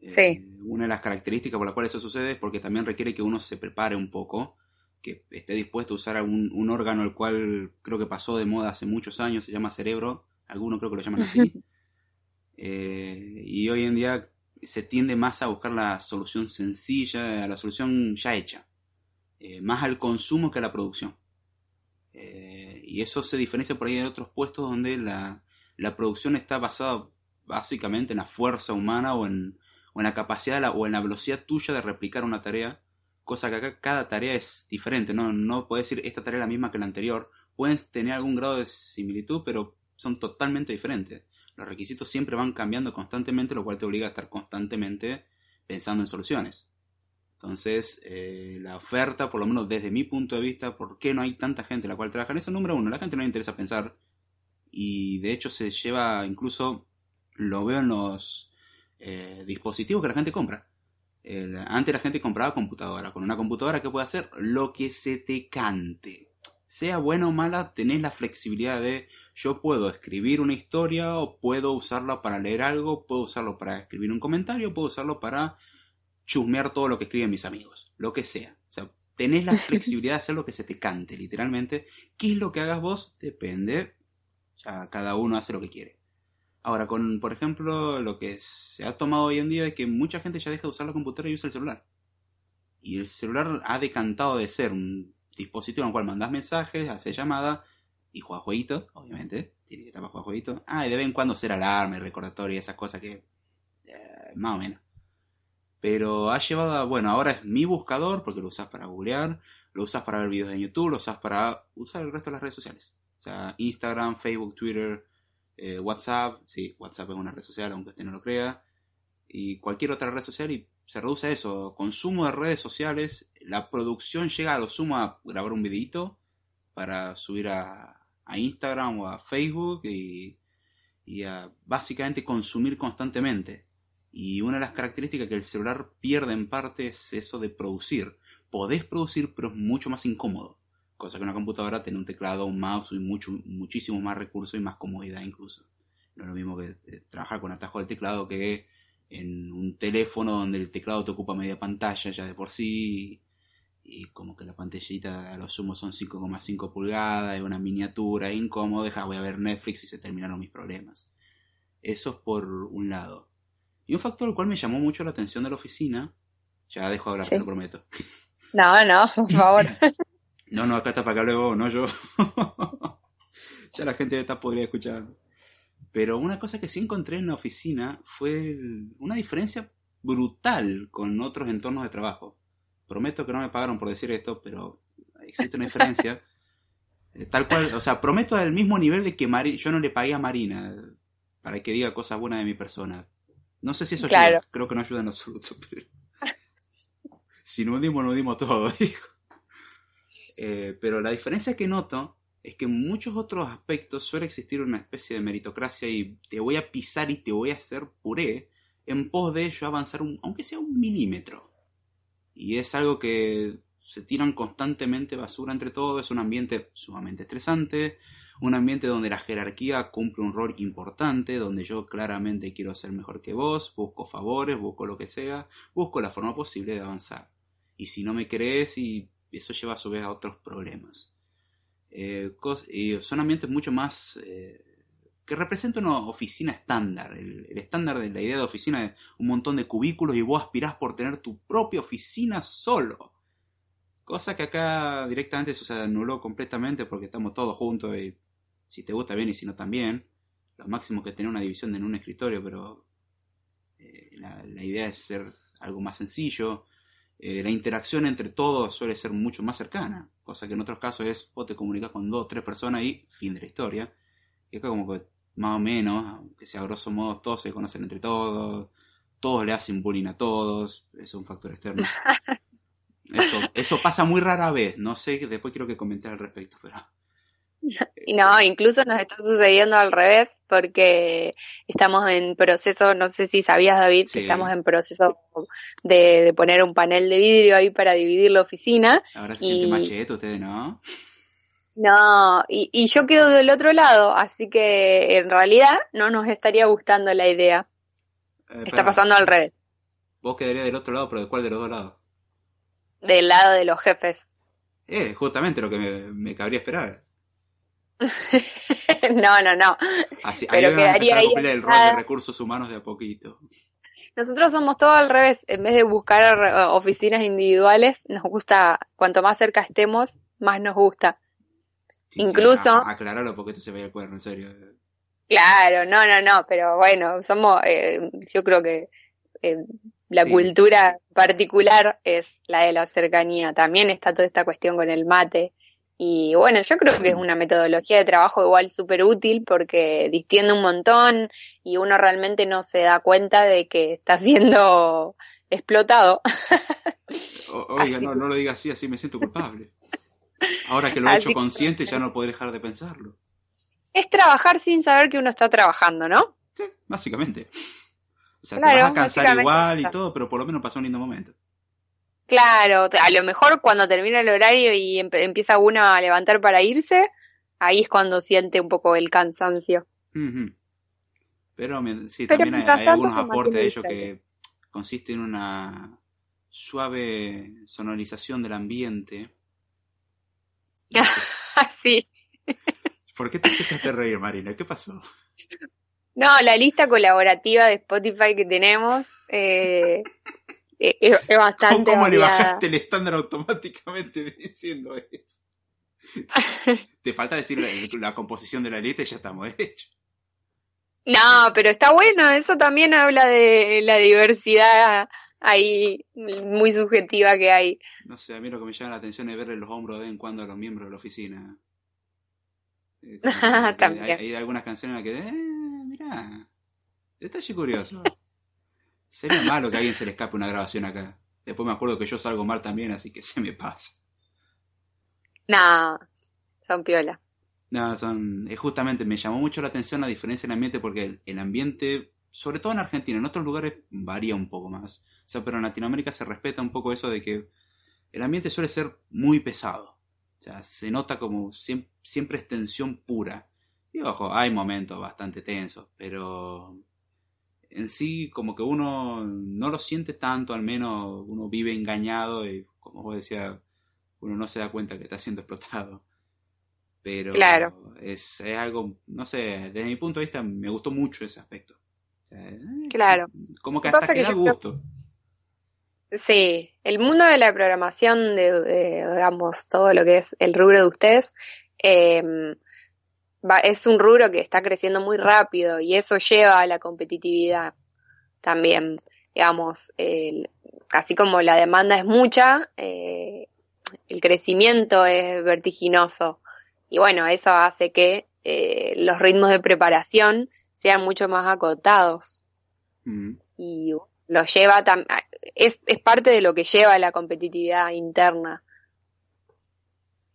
Sí. Eh, una de las características por las cuales eso sucede es porque también requiere que uno se prepare un poco, que esté dispuesto a usar un, un órgano el cual creo que pasó de moda hace muchos años, se llama cerebro, algunos creo que lo llaman así, eh, y hoy en día se tiende más a buscar la solución sencilla, a la solución ya hecha, eh, más al consumo que a la producción. y eso se diferencia por ahí de otros puestos donde la, la producción está basada básicamente en la fuerza humana o en, o en la capacidad o en la velocidad tuya de replicar una tarea, cosa que acá cada tarea es diferente, no, no puedes decir esta tarea es la misma que la anterior, pueden tener algún grado de similitud, pero son totalmente diferentes. Los requisitos siempre van cambiando constantemente, lo cual te obliga a estar constantemente pensando en soluciones. Entonces, eh, la oferta, por lo menos desde mi punto de vista, ¿por qué no hay tanta gente la cual trabaja en eso? Número uno, la gente no le interesa pensar y de hecho se lleva incluso, lo veo en los eh, dispositivos que la gente compra. antes la gente compraba computadora. Con una computadora que puede hacer lo que se te cante. Sea buena o mala, tenés la flexibilidad de yo puedo escribir una historia o puedo usarla para leer algo, puedo usarlo para escribir un comentario, puedo usarlo para chusmear todo lo que escriben mis amigos, lo que sea. O sea, tenés la flexibilidad de hacer lo que se te cante, literalmente. ¿Qué es lo que hagas vos? Depende. Ya cada uno hace lo que quiere. Ahora, con, por ejemplo, lo que se ha tomado hoy en día es que mucha gente ya deja de usar la computadora y usa el celular. Y el celular ha decantado de ser un dispositivo en el cual mandas mensajes, haces llamadas y juegas jueguitos, obviamente. Tiene que estar para jugar jueguitos. Ah, y de vez en cuando ser alarma y recordatorio y esas cosas que. Eh, más o menos. Pero ha llevado a. Bueno, ahora es mi buscador porque lo usas para googlear, lo usas para ver videos de YouTube, lo usas para usar el resto de las redes sociales. O sea, Instagram, Facebook, Twitter, eh, WhatsApp, sí, WhatsApp es una red social, aunque usted no lo crea, y cualquier otra red social y se reduce a eso, consumo de redes sociales, la producción llega a lo sumo a grabar un videito para subir a, a Instagram o a Facebook y, y a básicamente consumir constantemente. Y una de las características que el celular pierde en parte es eso de producir. Podés producir, pero es mucho más incómodo cosa que una computadora tiene un teclado, un mouse y mucho, muchísimo más recursos y más comodidad incluso. No es lo mismo que eh, trabajar con atajo del teclado que en un teléfono donde el teclado te ocupa media pantalla ya de por sí y, como que la pantallita a lo sumo son 5,5 pulgadas y una miniatura incómodo, deja voy a ver Netflix y se terminaron mis problemas. Eso es por un lado. Y un factor el cual me llamó mucho la atención de la oficina, ya dejo de hablar, te lo prometo. No, no, por favor. No, no, acá está para acá luego, no yo. ya la gente está podría escuchar. Pero una cosa que sí encontré en la oficina fue una diferencia brutal con otros entornos de trabajo. Prometo que no me pagaron por decir esto, pero existe una diferencia. Eh, tal cual, o sea, prometo al mismo nivel de que Mari yo no le pagué a Marina para que diga cosas buenas de mi persona. No sé si eso ayuda, creo que no ayuda en absoluto, pero... si no dimos, no dimos todo, hijo. Eh, pero la diferencia que noto es que en muchos otros aspectos suele existir una especie de meritocracia y te voy a pisar y te voy a hacer puré en pos de ello avanzar un, aunque sea un milímetro. Y es algo que se tiran constantemente basura entre todos, es un ambiente sumamente estresante, un ambiente donde la jerarquía cumple un rol importante, donde yo claramente quiero ser mejor que vos, busco favores, busco lo que sea, busco la forma posible de avanzar. Y si no me crees y eso lleva a su vez a otros problemas. Eh, son ambientes mucho más eh, que representan una oficina estándar. El, estándar de la idea de oficina es un montón de cubículos y vos aspirás por tener tu propia oficina solo. Cosa que acá directamente eso se anuló completamente porque estamos todos juntos y si te gusta bien y si no también. Lo máximo que tener una división en un escritorio, pero eh, la idea es ser algo más sencillo eh, la interacción entre todos suele ser mucho más cercana, cosa que en otros casos es vos te comunicas con dos o tres personas y fin de la historia. Y acá como que más o menos, aunque sea a grosso modo, todos se conocen entre todos, todos le hacen bullying a todos, es un factor externo. Eso, eso pasa muy rara vez, no sé, después quiero que comentar al respecto, pero... Y no, incluso nos está sucediendo al revés porque estamos en proceso, no sé si sabías David, Sí. que estamos en proceso de, de poner un panel de vidrio ahí para dividir la oficina. Ahora se Y- siente machete ustedes, ¿no? No, y, y yo quedo del otro lado, así que en realidad no nos estaría gustando la idea. Eh, Está pasando al revés, Vos quedarías del otro lado, pero ¿de cuál de los dos lados? del lado de los jefes. Eh, justamente lo que me, me cabría esperar. No, no, no. Así, Pero ahí a quedaría a ahí cumplir el rol de recursos humanos de a poquito. Nosotros somos todo al revés. En vez de buscar oficinas individuales, nos gusta, cuanto más cerca estemos, más nos gusta. Sí, sí, Incluso- a- aclaralo porque esto se vaya al cuerno, en serio. Claro, no, no, no, pero bueno, somos, eh, yo creo que eh, la Sí. cultura particular es la de la cercanía. También está toda esta cuestión con el mate. Y bueno, yo creo que es una metodología de trabajo igual súper útil porque distiende un montón y uno realmente no se da cuenta de que está siendo explotado. O- oiga, no, no lo diga así, así me siento culpable. Ahora que lo he hecho consciente ya no podré dejar de pensarlo. Es trabajar sin saber que uno está trabajando, ¿no? Sí, básicamente. O sea, Claro, te vas a cansar igual y todo, pero por lo menos pasó un lindo momento. Claro, a lo mejor cuando termina el horario y empieza uno a levantar para irse, ahí es cuando siente un poco el cansancio. Pero sí, Pero también hay, hay algunos aportes de ello que consiste en una suave sonorización del ambiente. Así. ¿Por qué te empezaste a reír, Marina? ¿Qué pasó? No, la lista colaborativa de Spotify que tenemos eh, es, es bastante ¿Cómo le variada. bajaste el estándar automáticamente diciendo eso? Te falta decir la, la composición de la lista y ya estamos hechos. No, pero está bueno, eso también habla de la diversidad ahí muy subjetiva que hay. No sé, a mí lo que me llama la atención es verle los hombros de vez en cuando a los miembros de la oficina. Eh. Hay, hay algunas canciones en las que, eh, mirá, detalle curioso. Sería malo que a alguien se le escape una grabación acá. Después me acuerdo que yo salgo mal también, así que se me pasa. No, son piola. No, son, eh, justamente me llamó mucho la atención la diferencia en el ambiente porque el, el ambiente, sobre todo en Argentina, en otros lugares varía un poco más. O sea, pero en Latinoamérica se respeta un poco eso de que el ambiente suele ser muy pesado. O sea, se nota como siem- siempre es tensión pura. Y ojo, hay momentos bastante tensos, pero en sí como que uno no lo siente tanto, al menos uno vive engañado y como vos decías, uno no se da cuenta que está siendo explotado. Pero Claro. es, es algo, no sé, desde mi punto de vista me gustó mucho ese aspecto. O sea, eh, Claro. Como que hasta pasa que da creo- gusto. Sí, el mundo de la programación, de, de, digamos, todo lo que es el rubro de ustedes, eh, va- es un rubro que está creciendo muy rápido y eso lleva a la competitividad también. Digamos, el- así como la demanda es mucha, eh, el crecimiento es vertiginoso. Y bueno, eso hace que eh, los ritmos de preparación sean mucho más acotados Mm. y lo lleva tam- es, es parte de lo que lleva a la competitividad interna.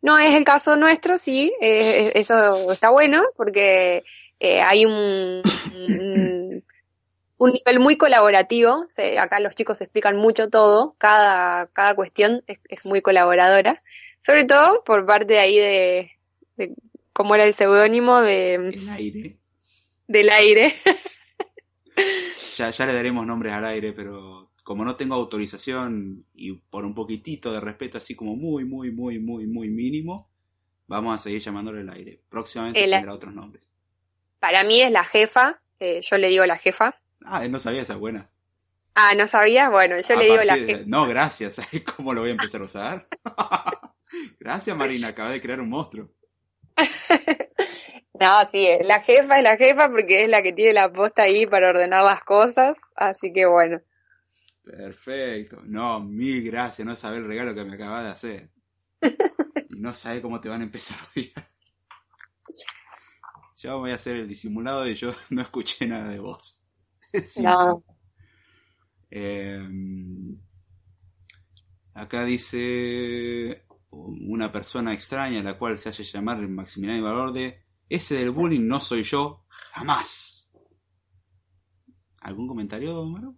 No es el caso nuestro, sí, eh, eso está bueno porque eh, hay un, un, un nivel muy colaborativo, se- acá los chicos explican mucho todo, cada, cada cuestión es, es muy colaboradora, sobre todo por parte ahí de, de ¿cómo era el seudónimo de, El aire. del aire? Ya, ya le daremos nombres al aire, pero como no tengo autorización y por un poquitito de respeto así como muy, muy, muy, muy, muy mínimo, vamos a seguir llamándole el aire. Próximamente El tendrá otros nombres. Para mí es la jefa, eh, yo le digo la jefa. Ah, él no sabía esa buena. Ah, ¿no sabías? Bueno, yo A le digo la de- jefa. No, gracias. ¿Sabes cómo lo voy a empezar a usar? gracias, Marina. Acaba de crear un monstruo. No, sí, la jefa es la jefa porque es la que tiene la posta ahí para ordenar las cosas, así que bueno. Perfecto. No, mil gracias. No sabes el regalo que me acabas de hacer. Y no sabes cómo te van a empezar a odiar. Yo voy a hacer el disimulado y yo no escuché nada de vos. No. Em, acá dice una persona extraña la cual se hace llamar Maximiliano Valorde. Ese del bullying no soy yo, jamás. ¿Algún comentario, Maro?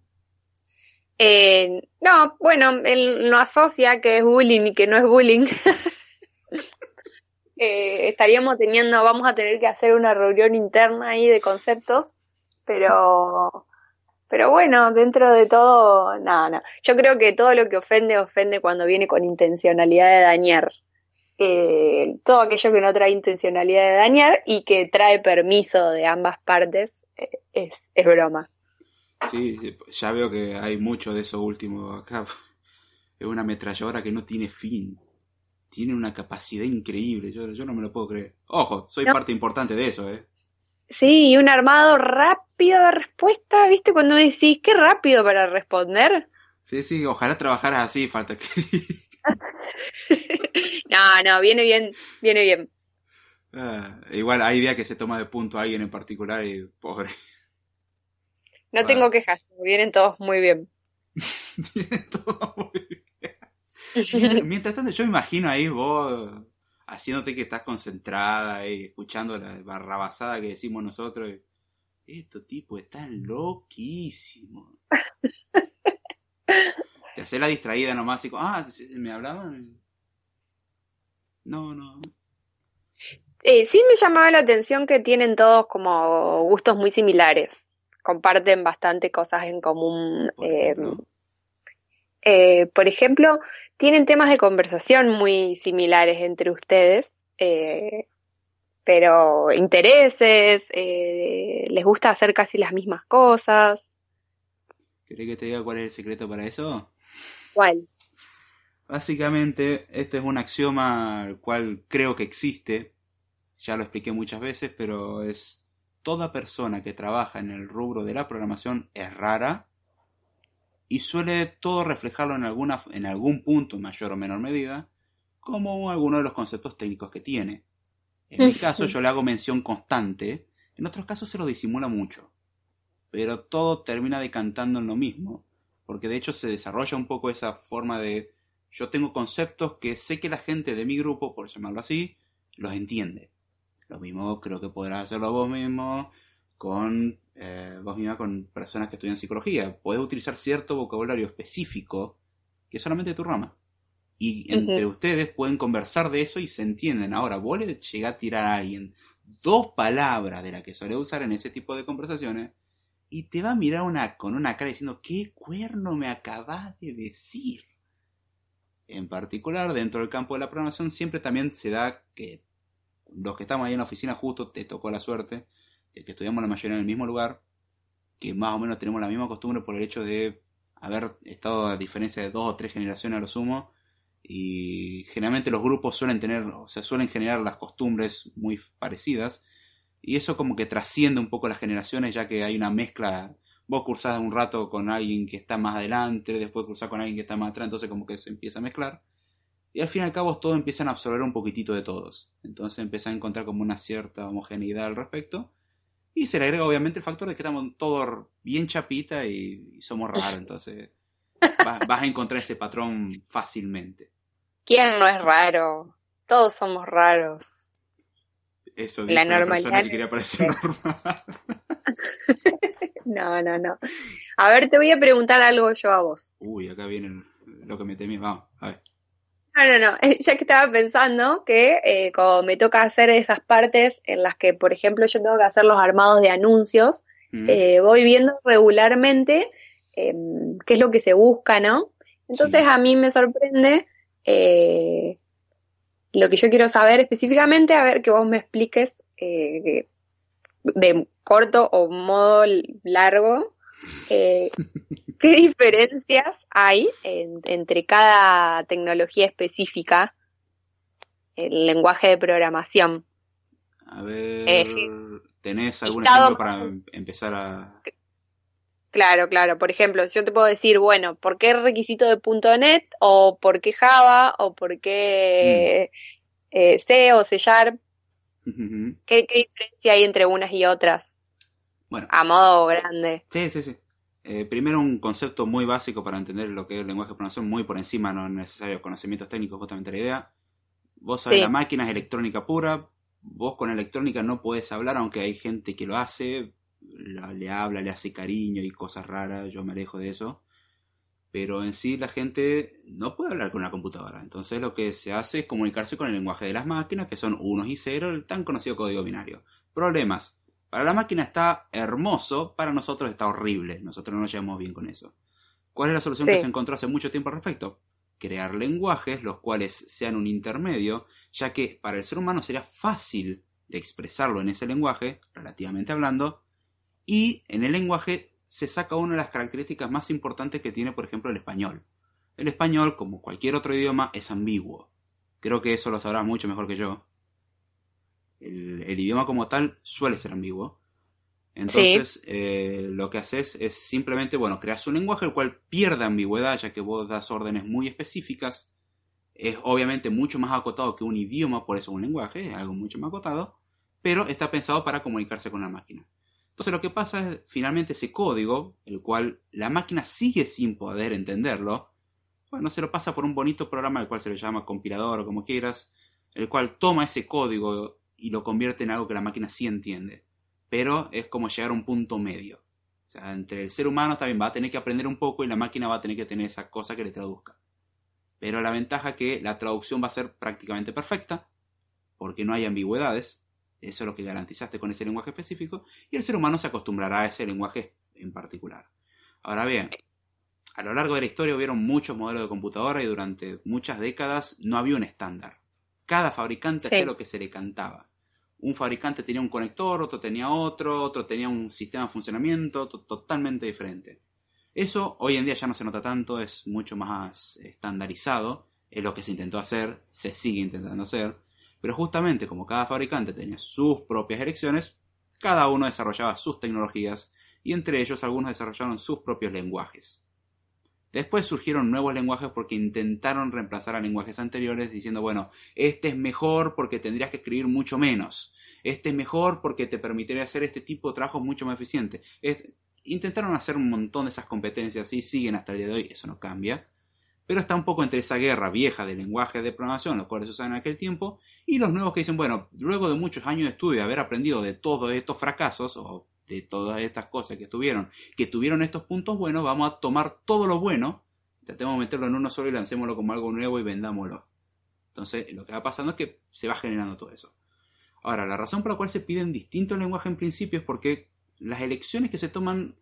Eh, no, bueno, él no asocia que es bullying y que no es bullying. Eh, estaríamos teniendo, vamos a tener que hacer una reunión interna ahí de conceptos, pero, pero bueno, dentro de todo, nada. Yo creo que todo lo que ofende, ofende cuando viene con intencionalidad de dañar. Eh, todo aquello que no trae intencionalidad de dañar y que trae permiso de ambas partes es, es broma. Sí, ya veo que hay mucho de eso último acá. Es una ametralladora que no tiene fin. Tiene una capacidad increíble. Yo, yo no me lo puedo creer. Ojo, soy parte importante de eso, ¿eh? Sí, y un armado rápido de respuesta, ¿viste? Cuando decís, qué rápido para responder. Sí, sí, ojalá trabajaras así, falta que... no, no, viene bien, viene bien. Ah, igual hay días que se toma de punto a alguien en particular y pobre. No tengo quejas, vienen todos muy bien. vienen todos muy bien. Mientras tanto, yo me imagino ahí vos haciéndote que estás concentrada y escuchando la barrabasada que decimos nosotros. Estos tipos están loquísimos. Te hace la distraída nomás y como, ah, ¿me hablaban? No, no. Eh, sí me llamaba la atención que tienen todos como gustos muy similares comparten bastante cosas en común. Por eh, ejemplo, eh, por ejemplo tienen temas de conversación muy similares entre ustedes, eh, pero intereses, les gusta hacer casi las mismas cosas. ¿Querés que te diga cuál es el secreto para eso? ¿Cuál? Básicamente, este es un axioma al cual creo que existe. Ya lo expliqué muchas veces, pero es toda persona que trabaja en el rubro de la programación es rara y suele todo reflejarlo en, alguna, en algún punto, en mayor o menor medida, como alguno de los conceptos técnicos que tiene. En mi caso yo le hago mención constante, en otros casos se lo disimula mucho, pero todo termina decantando en lo mismo, porque de hecho se desarrolla un poco esa forma de yo tengo conceptos que sé que la gente de mi grupo, por llamarlo así, los entiende. Lo mismo creo que podrás hacerlo vos mismo con eh, vos misma con personas que estudian psicología. Podés utilizar cierto vocabulario específico que es solamente tu rama. Y entre ustedes pueden conversar de eso y se entienden. Ahora, vos le llegás a tirar a alguien dos palabras de las que suele usar en ese tipo de conversaciones y te va a mirar una, con una cara diciendo, ¿qué cuerno me acabas de decir? En particular, dentro del campo de la programación siempre también se da que los que estamos ahí en la oficina justo te tocó la suerte de que estudiamos la mayoría en el mismo lugar, que más o menos tenemos la misma costumbre por el hecho de haber estado a diferencia de dos o tres generaciones a lo sumo, y generalmente los grupos suelen tener, o sea, suelen generar las costumbres muy parecidas, y eso como que trasciende un poco las generaciones, ya que hay una mezcla, vos cursás un rato con alguien que está más adelante, después cursás con alguien que está más atrás, entonces como que se empieza a mezclar. Y al fin y al cabo todos empiezan a absorber un poquitito de todos. Entonces empiezan a encontrar como una cierta homogeneidad al respecto. Y se le agrega obviamente el factor de que estamos todos bien chapita y, somos raros. Entonces vas, a encontrar ese patrón fácilmente. ¿Quién no es raro? Todos somos raros. Eso la normalidad. Que quería parecer normal. no, no, no. A ver, te voy a preguntar algo yo a vos. Uy, acá viene lo que me temí. Vamos, a ver. No, no, no. Ya que estaba pensando que eh, como me toca hacer esas partes en las que, por ejemplo, yo tengo que hacer los armados de anuncios, mm. eh, voy viendo regularmente em, qué es lo que se busca, ¿no? Entonces a mí me sorprende eh, lo que yo quiero saber específicamente, a ver que vos me expliques de corto o modo largo ¿Qué diferencias hay entre cada tecnología específica, el lenguaje de programación? A ver, eh, ¿tenés algún ejemplo para empezar a...? Claro, claro. Por ejemplo, yo te puedo decir, bueno, ¿por qué requisito de .NET? ¿O por qué Java? ¿O por qué mm. eh, C o C Sharp? ¿Qué, diferencia hay entre unas y otras? Bueno. A modo grande. Sí, sí, sí. Eh, primero un concepto muy básico para entender lo que es el lenguaje de programación, muy por encima, no es necesario conocimientos técnicos, justamente la idea. Vos sabés, la máquina es electrónica pura, vos con electrónica no podés hablar, aunque hay gente que lo hace, le habla, le hace cariño y cosas raras, yo me alejo de eso. Pero en sí la gente no puede hablar con una computadora. Entonces lo que se hace es comunicarse con el lenguaje de las máquinas, que son unos y ceros, el tan conocido código binario. Problemas. Para la máquina está hermoso, para nosotros está horrible. Nosotros no nos llevamos bien con eso. ¿Cuál es la solución que se encontró hace mucho tiempo al respecto? Crear lenguajes los cuales sean un intermedio, ya que para el ser humano sería fácil de expresarlo en ese lenguaje, relativamente hablando, y en el lenguaje se saca una de las características más importantes que tiene, por ejemplo, el español. El español, como cualquier otro idioma, es ambiguo. Creo que eso lo sabrá mucho mejor que yo. El, idioma como tal suele ser ambiguo. Entonces, eh, lo que haces es simplemente, bueno, creas un lenguaje el cual pierde ambigüedad, ya que vos das órdenes muy específicas. Es obviamente mucho más acotado que un idioma, por eso un lenguaje, es algo mucho más acotado, pero está pensado para comunicarse con la máquina. Entonces lo que pasa es finalmente ese código, el cual la máquina sigue sin poder entenderlo, bueno, se lo pasa por un bonito programa el cual se le llama compilador o como quieras, el cual toma ese código y lo convierte en algo que la máquina sí entiende. Pero es como llegar a un punto medio. O sea, entre el ser humano también va a tener que aprender un poco y la máquina va a tener que tener esa cosa que le traduzca. Pero la ventaja es que la traducción va a ser prácticamente perfecta, porque no hay ambigüedades, eso es lo que garantizaste con ese lenguaje específico. Y el ser humano se acostumbrará a ese lenguaje en particular. Ahora bien, a lo largo de la historia hubieron muchos modelos de computadora y durante muchas décadas no había un estándar. Cada fabricante hacía lo que se le cantaba. Un fabricante tenía un conector, otro tenía otro, otro tenía un sistema de funcionamiento totalmente diferente. Eso hoy en día ya no se nota tanto, es mucho más estandarizado, es lo que se intentó hacer, se sigue intentando hacer, pero justamente como cada fabricante tenía sus propias elecciones, cada uno desarrollaba sus tecnologías y entre ellos algunos desarrollaron sus propios lenguajes. Después surgieron nuevos lenguajes porque intentaron reemplazar a lenguajes anteriores diciendo, bueno, este es mejor porque tendrías que escribir mucho menos. Este es mejor porque te permitiría hacer este tipo de trabajo mucho más eficiente. intentaron hacer un montón de esas competencias y siguen hasta el día de hoy, eso no cambia pero está un poco entre esa guerra vieja de lenguajes de programación, los cuales se usaban en aquel tiempo, y los nuevos que dicen, bueno, luego de muchos años de estudio, haber aprendido de todos estos fracasos, o de todas estas cosas que tuvieron, que tuvieron estos puntos buenos, vamos a tomar todo lo bueno, tratemos de meterlo en uno solo y lancémoslo como algo nuevo y vendámoslo. Entonces, lo que va pasando es que se va generando todo eso. Ahora, la razón por la cual se piden distintos lenguajes en principio es porque las elecciones que se toman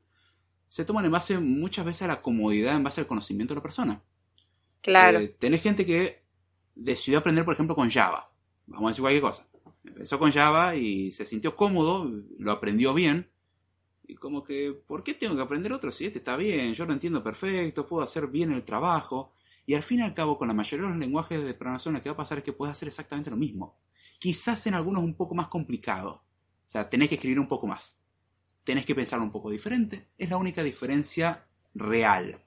se toman en base muchas veces a la comodidad, en base al conocimiento de la persona. Claro. Eh, tenés gente que decidió aprender, por ejemplo, con Java. Vamos a decir cualquier cosa. Empezó con Java y se sintió cómodo, lo aprendió bien. Y como que, ¿por qué tengo que aprender otro si este está bien? Yo lo entiendo perfecto, puedo hacer bien el trabajo. Y al fin y al cabo, con la mayoría de los lenguajes de programación, lo que va a pasar es que puedes hacer exactamente lo mismo. Quizás en algunos un poco más complicado. O sea, tenés que escribir un poco más. Tenés que pensar un poco diferente. Es la única diferencia real.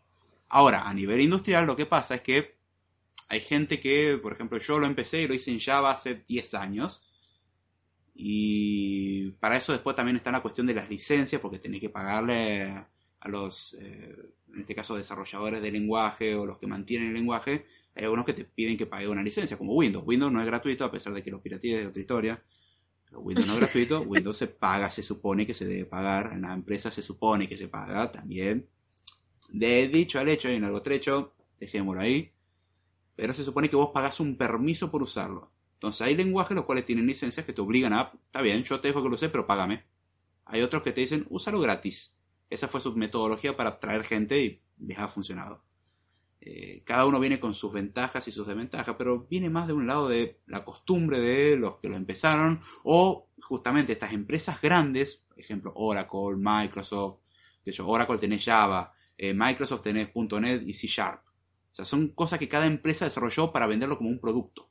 Ahora, a nivel industrial, lo que pasa es que hay gente que, por ejemplo, yo lo empecé y lo hice en Java hace 10 años. Y para eso después también está la cuestión de las licencias, porque tenés que pagarle a los, eh, en este caso, desarrolladores de lenguaje o los que mantienen el lenguaje. Hay algunos que te piden que pague una licencia, como Windows. Windows no es gratuito, a pesar de que lo piratees de otra historia. Pero Windows no es gratuito, Windows se paga, se supone que se debe pagar. En la empresa se supone que se paga también. De dicho al hecho hay un algo trecho, dejémoslo ahí. Pero se supone que vos pagás un permiso por usarlo. Entonces hay lenguajes los cuales tienen licencias que te obligan a, está bien, yo te dejo que lo use, pero págame. Hay otros que te dicen, úsalo gratis. Esa fue su metodología para atraer gente y les ha funcionado. Eh, cada uno viene con sus ventajas y sus desventajas, pero viene más de un lado de la costumbre de los que lo empezaron o justamente estas empresas grandes, por ejemplo Oracle, Microsoft, de hecho Oracle tiene Java, eh, Microsoft tenés .NET y C Sharp. O sea, son cosas que cada empresa desarrolló para venderlo como un producto.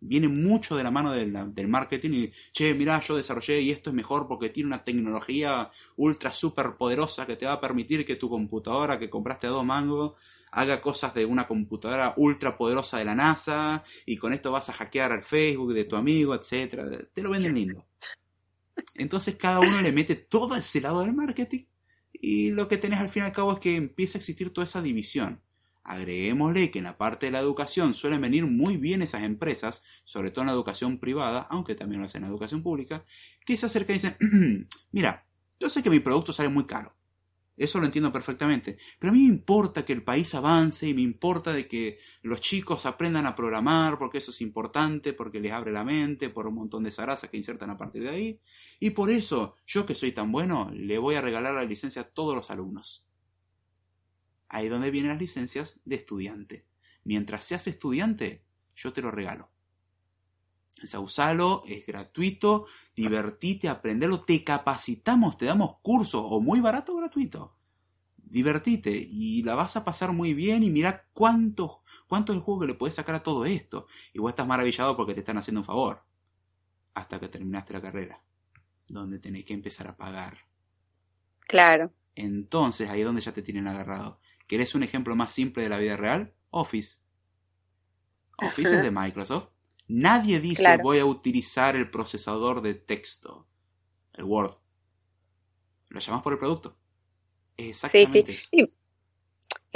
Viene mucho de la mano del, marketing y, che, mirá, yo desarrollé y esto es mejor porque tiene una tecnología ultra super poderosa que te va a permitir que tu computadora que compraste a dos mangos haga cosas de una computadora ultra poderosa de la NASA y con esto vas a hackear al Facebook de tu amigo, etcétera. Te lo venden lindo. Entonces cada uno le mete todo ese lado del marketing y lo que tenés al fin y al cabo es que empieza a existir toda esa división. Agreguémosle que en la parte de la educación suelen venir muy bien esas empresas, sobre todo en la educación privada, aunque también lo hacen en la educación pública, que se acercan y dicen, mira, yo sé que mi producto sale muy caro, eso lo entiendo perfectamente. Pero a mí me importa que el país avance y me importa de que los chicos aprendan a programar porque eso es importante, porque les abre la mente, por un montón de zarazas que insertan a partir de ahí. Y por eso, yo que soy tan bueno, le voy a regalar la licencia a todos los alumnos. Ahí es donde vienen las licencias de estudiante. Mientras seas estudiante, yo te lo regalo. O sea, usalo, es gratuito, divertite, aprendelo, te capacitamos, te damos cursos, o muy barato o gratuito. Divertite y la vas a pasar muy bien y mira cuánto, cuánto es el juego que le puedes sacar a todo esto. Y vos estás maravillado porque te están haciendo un favor. Hasta que terminaste la carrera, donde tenés que empezar a pagar. Claro. Entonces, ahí es donde ya te tienen agarrado. ¿Querés un ejemplo más simple de la vida real? Office. Office es de Microsoft. Nadie dice voy a utilizar el procesador de texto, el Word. Lo llamas por el producto. Exactamente. Sí, sí.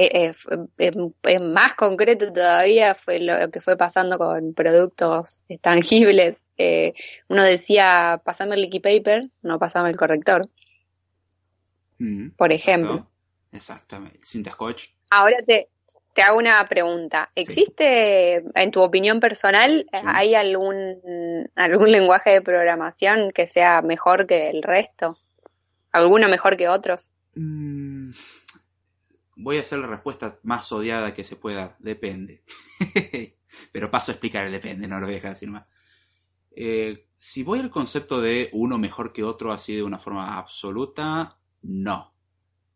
Eh, eh, más concreto todavía fue lo que fue pasando con productos tangibles. Eh, uno decía, pasame el leaky paper, no pasame el corrector. Mm, por ejemplo. Exactamente. Cinta scotch. Ahora te, te hago una pregunta. ¿Existe, en tu opinión personal, hay algún, algún lenguaje de programación que sea mejor que el resto? ¿Alguno mejor que otros? Mm, voy a hacer la respuesta más odiada que se pueda. Depende. Pero paso a explicar el depende, no lo voy a dejar así nomás. Eh, si voy al concepto de uno mejor que otro así de una forma absoluta, no.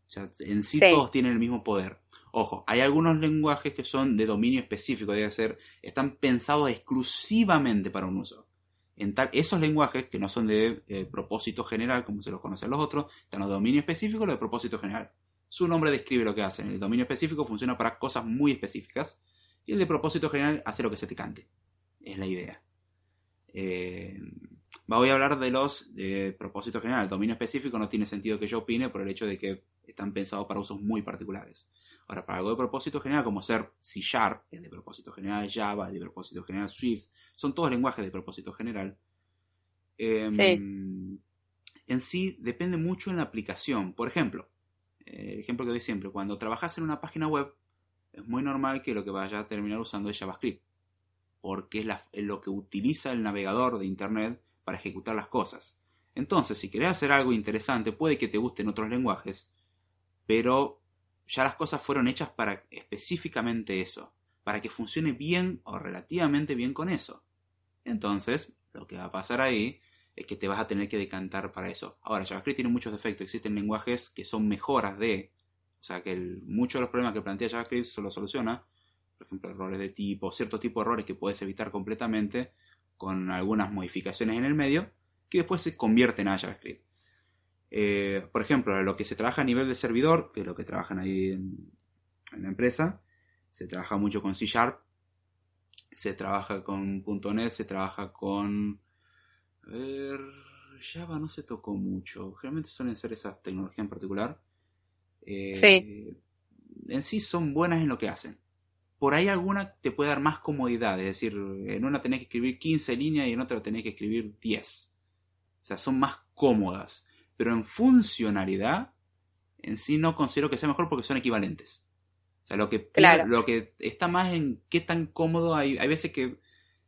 O sea, en sí. todos tienen el mismo poder. Ojo, hay algunos lenguajes que son de dominio específico, debe ser, están pensados exclusivamente para un uso. En tal, esos lenguajes que no son de eh, propósito general, como se los conocen los otros, están los de dominio específico y los de propósito general. Su nombre describe lo que hacen. El dominio específico funciona para cosas muy específicas y el de propósito general hace lo que se te cante. Es la idea. Eh, voy a hablar de los de propósito general. El dominio específico no tiene sentido que yo opine por el hecho de que están pensados para usos muy particulares. Ahora, para algo de propósito general, como ser C Sharp, es de propósito general, Java, es de propósito general, Swift, son todos lenguajes de propósito general. Em, en sí depende mucho en la aplicación. Por ejemplo, el ejemplo que doy siempre, cuando trabajas en una página web, es muy normal que lo que vaya a terminar usando es JavaScript, porque es, es lo que utiliza el navegador de Internet para ejecutar las cosas. Entonces, si querés hacer algo interesante, puede que te gusten otros lenguajes, pero ya las cosas fueron hechas para específicamente eso, para que funcione bien o relativamente bien con eso. Entonces, lo que va a pasar ahí es que te vas a tener que decantar para eso. Ahora, JavaScript tiene muchos defectos, existen lenguajes que son mejoras de, o sea, que muchos de los problemas que plantea JavaScript se los soluciona, por ejemplo, errores de tipo, cierto tipo de errores que puedes evitar completamente con algunas modificaciones en el medio, que después se convierten a JavaScript. Eh, por ejemplo, lo que se trabaja a nivel de servidor, que es lo que trabajan ahí en, la empresa, se trabaja mucho con C Sharp, se trabaja con .NET, se trabaja con... A ver, Java no se tocó mucho, generalmente suelen ser esas tecnologías en particular. Eh, sí. En sí son buenas en lo que hacen. Por ahí alguna te puede dar más comodidad, es decir, en una tenés que escribir 15 líneas y en otra tenés que escribir 10. O sea, son más cómodas pero en funcionalidad en sí no considero que sea mejor porque son equivalentes. O sea, lo que, lo que está más en qué tan cómodo hay, hay veces que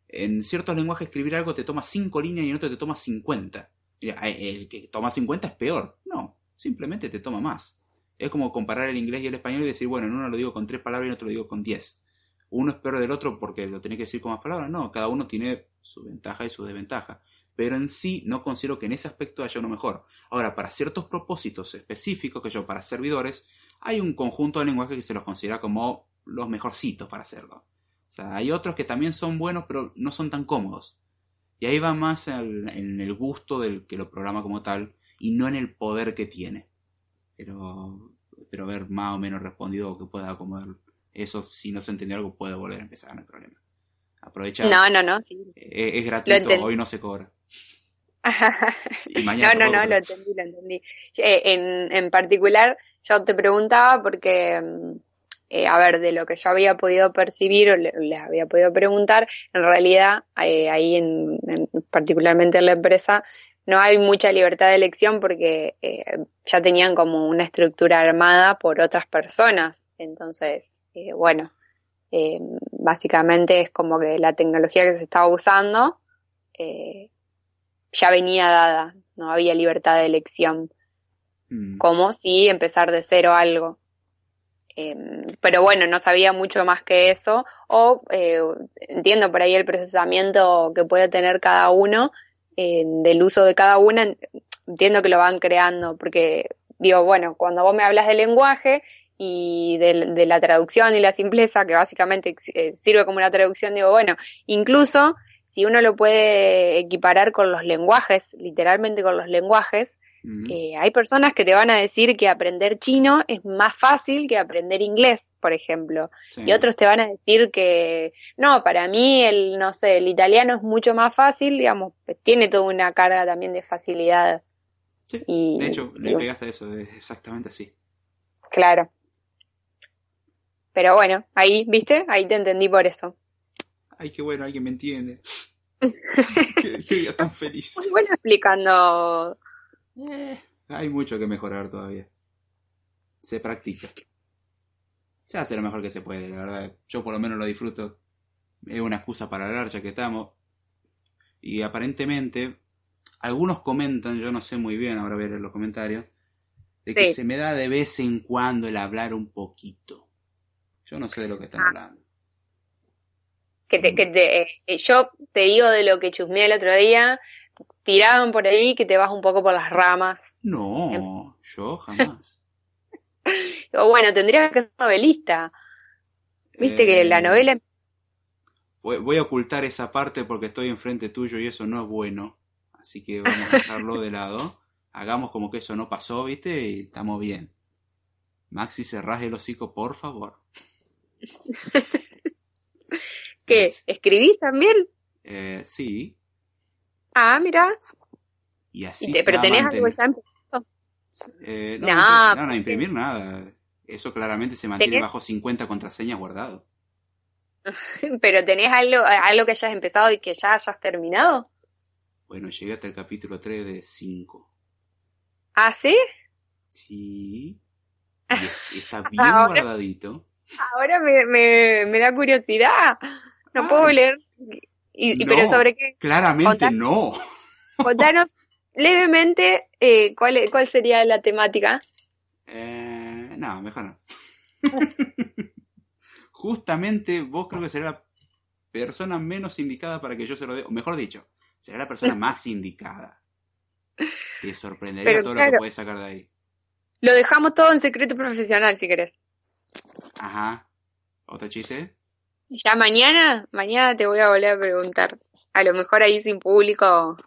en ciertos lenguajes escribir algo te toma 5 líneas y en otro te toma 50. el que toma 50 es peor. No, simplemente te toma más. Es como comparar el inglés y el español y decir, bueno, en uno lo digo con 3 palabras y en otro lo digo con 10. Uno es peor del otro porque lo tenés que decir con más palabras. No, cada uno tiene su ventaja y su desventaja pero en sí no considero que en ese aspecto haya uno mejor. Ahora, para ciertos propósitos específicos, que yo para servidores, hay un conjunto de lenguajes que se los considera como los mejorcitos para hacerlo. O sea, hay otros que también son buenos, pero no son tan cómodos. Y ahí va más en el gusto del que lo programa como tal y no en el poder que tiene. Pero espero haber más o menos respondido o que pueda acomodar. Eso, si no se entendió algo, puede volver a empezar, no hay problema. Aprovecha. No, no, no, sí. Es, es gratuito, hoy no se cobra. no, no, no, lo entendí, lo entendí. Eh, en, en particular, yo te preguntaba porque mm, eh, a ver, de lo que yo había podido percibir o les había podido preguntar, en realidad eh, ahí en, particularmente en la empresa no hay mucha libertad de elección porque eh, ya tenían como una estructura armada por otras personas. Entonces, bueno, básicamente es como que la tecnología que se estaba usando ya venía dada, no había libertad de elección. Mm. Como si empezar de cero algo. Em, pero bueno, no sabía mucho más que eso. O eh, entiendo por ahí el procesamiento que puede tener cada uno em, del uso de cada una. Entiendo que lo van creando, porque digo, bueno, cuando vos me hablas del lenguaje y de, la traducción y la simpleza, que básicamente eh, sirve como una traducción, digo, bueno, incluso si uno lo puede equiparar con los lenguajes, literalmente con los lenguajes, eh, hay personas que te van a decir que aprender chino es más fácil que aprender inglés, por ejemplo. Y otros te van a decir que no, para mí el, no sé, el italiano es mucho más fácil, digamos, pues, tiene toda una carga también de facilidad. Sí, de hecho, le pegaste eso, es exactamente así. Claro. Pero bueno, ahí, ¿viste? Ahí te entendí por eso. Ay, qué bueno, alguien me entiende. qué, día tan feliz. Muy bueno explicando eh, hay mucho que mejorar todavía. Se practica. Se hace lo mejor que se puede, la verdad. Yo por lo menos lo disfruto. Es una excusa para hablar ya que estamos. Y aparentemente, algunos comentan, yo no sé muy bien, ahora voy a leer los comentarios, de que se me da de vez en cuando el hablar un poquito. Yo no sé de lo que están ah. hablando. Que te, que te, eh, yo te digo de lo que chusmeé el otro día, tiraban por ahí que te vas un poco por las ramas. No, yo jamás. o bueno, tendrías que ser novelista. Viste que la eh, novela... Voy, a ocultar esa parte porque estoy enfrente tuyo y eso no es bueno. Así que vamos a dejarlo de lado. Hagamos como que eso no pasó, ¿viste? Y estamos bien. Maxi, cerrás el hocico, por favor. ¿Qué? ¿Escribís también? Eh, sí. Ah, mira. Y así. pero tenés algo ya empezado. Eh, no, no, no, imprimir nada. Eso claramente se mantiene bajo 50 contraseñas guardado. pero tenés algo, algo que hayas empezado y que ya hayas terminado. Bueno, llegué hasta el capítulo 3 de 5. ¿Ah, sí? Sí. Y está bien guardadito. Ahora me, me, me, da curiosidad. No ah. puedo leer y, ¿Pero sobre qué? Claramente no. Contanos levemente eh, cuál, cuál sería la temática. Eh, no, mejor no. Justamente vos creo que será la persona menos indicada para que yo se lo dé, o mejor dicho, será la persona más indicada. Te sorprendería todo lo que puedes sacar de ahí. Lo dejamos todo en secreto profesional, si querés. Ajá. ¿Otro chiste? Ya mañana, mañana te voy a volver a preguntar. A lo mejor ahí sin público.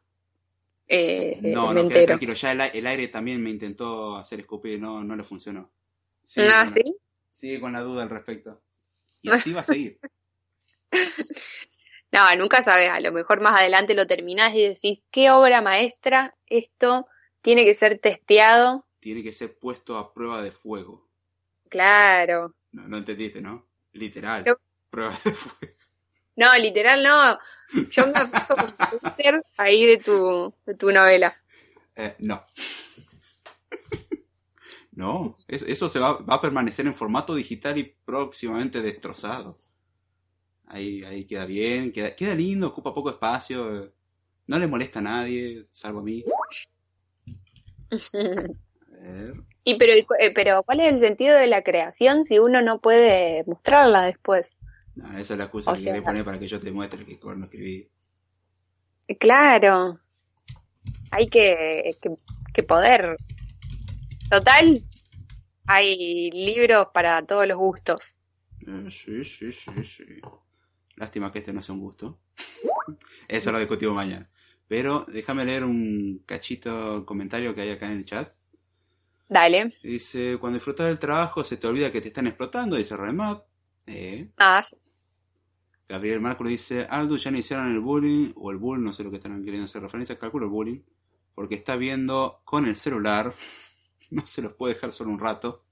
Eh, no, no, tranquilo. Ya el, aire también me intentó hacer escupir, no, no le funcionó. ¿Ah, sí? sigue con la duda al respecto. Y así va a seguir. no, nunca sabes. A lo mejor más adelante lo terminás y decís, ¿qué obra maestra? Esto tiene que ser testeado. Tiene que ser puesto a prueba de fuego. Claro. No, no entendiste, ¿no? Literal. No, literal no. Yo me fijo como póster ahí de tu, de tu novela. Eh, no. No, eso se va, va, a permanecer en formato digital y próximamente destrozado. Ahí, ahí queda bien, queda, queda lindo, ocupa poco espacio, no le molesta a nadie, salvo a mí. Y pero, eh, pero, ¿cuál es el sentido de la creación si uno no puede mostrarla después? No, esa es la excusa que le poner para que yo te muestre que no escribí. Claro. Hay que, que, poder. Total, hay libros para todos los gustos. Eh, sí, sí, sí, sí. Lástima que este no sea un gusto. Eso lo discutimos mañana. Pero déjame leer un cachito comentario que hay acá en el chat. Dale. Dice, cuando disfrutas del trabajo se te olvida que te están explotando, dice Remat. Eh. Ah, Gabriel Márculo dice, Aldo ya no hicieron el bullying, o el bull, no sé lo que están queriendo hacer referencia, calculo el bullying, porque está viendo con el celular, no se los puede dejar solo un rato.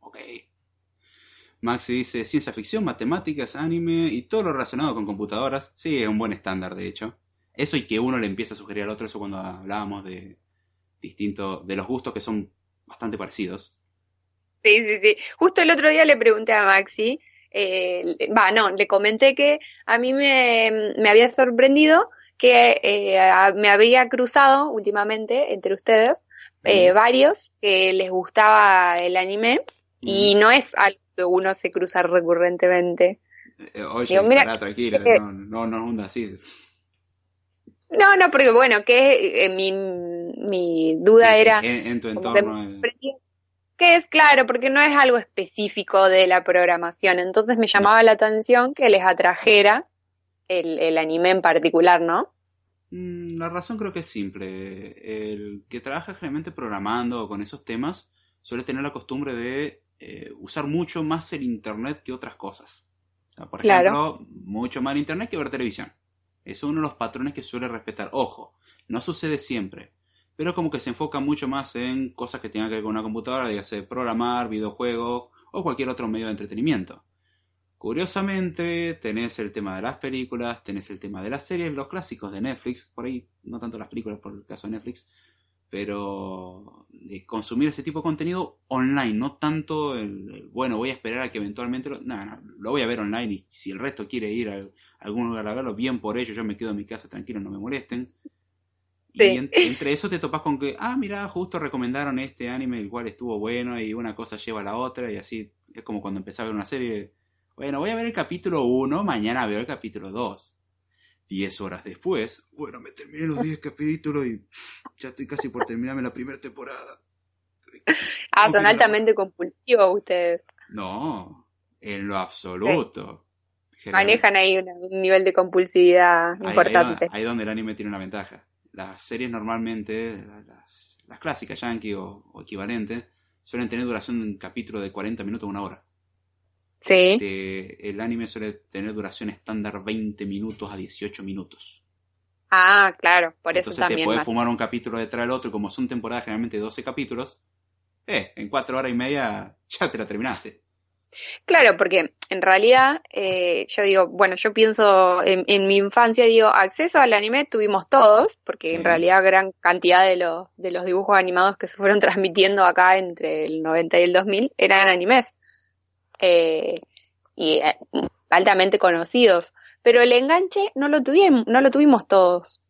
Ok. Maxi dice, ciencia ficción, matemáticas, anime y todo lo relacionado con computadoras. Sí, es un buen estándar, de hecho. Eso y que uno le empieza a sugerir al otro, eso cuando hablábamos de distinto, de los gustos que son bastante parecidos. Sí, sí, sí. Justo el otro día le pregunté a Maxi, eh, va, no, le comenté que a mí me, me había sorprendido que eh, me había cruzado últimamente entre ustedes eh, varios que les gustaba el anime y no es algo que uno se cruza recurrentemente. oye, Digo, mira, tranquila, eh, no, no, no hunda así. No, no, porque bueno, que eh, mi, mi duda Sí, era En, en tu que entorno. que es claro, porque no es algo específico de la programación, entonces me llamaba la atención que les atrajera el, el anime en particular, ¿no? Mm, La razón creo que es simple. El que trabaja generalmente programando con esos temas suele tener la costumbre de eh, usar mucho más el Internet que otras cosas. O sea, por Claro. ejemplo, mucho más el Internet que ver televisión. Es uno de los patrones que suele respetar. Ojo, no sucede siempre, pero como que se enfoca mucho más en cosas que tengan que ver con una computadora, sea programar, videojuegos o cualquier otro medio de entretenimiento. Curiosamente, tenés el tema de las películas, tenés el tema de las series, los clásicos de Netflix, por ahí, no tanto las películas por el caso de Netflix, pero de consumir ese tipo de contenido online, no tanto el, el, bueno, voy a esperar a que eventualmente lo, no, lo voy a ver online y si el resto quiere ir a, a algún lugar a verlo, bien por ello, yo me quedo en mi casa tranquilo, no me molesten. Sí. Y en- entre eso te topas con que, ah, mira, justo recomendaron este anime, el cual estuvo bueno, y una cosa lleva a la otra, y así es como cuando empezaba a ver una serie. Bueno, voy a ver el capítulo 1, mañana veo el capítulo 2. Diez horas después, bueno, me terminé los 10 capítulos y ya estoy casi por terminarme la primera temporada. Ah, son altamente compulsivos ustedes. No, en lo absoluto. Manejan ahí un nivel de compulsividad ahí importante. Ahí, ahí donde el anime tiene una ventaja. Las series normalmente, las, las clásicas yankee o, o equivalentes, suelen tener duración de un capítulo de 40 minutos a una hora. Sí, Este, el anime suele tener duración estándar 20 minutos a 18 minutos. ah, claro, por eso Entonces te también. puedes más. fumar un capítulo detrás del otro, y como son temporadas generalmente de 12 capítulos, eh, en 4 horas y media ya te la terminaste. Claro, porque en realidad eh, yo digo, bueno, yo pienso en, en mi infancia, digo, acceso al anime tuvimos todos, porque en realidad gran cantidad de los, de los dibujos animados que se fueron transmitiendo acá entre el 90 y el 2000 eran animes. Eh, y eh, altamente conocidos, pero el enganche no lo tuvimos, no lo tuvimos todos.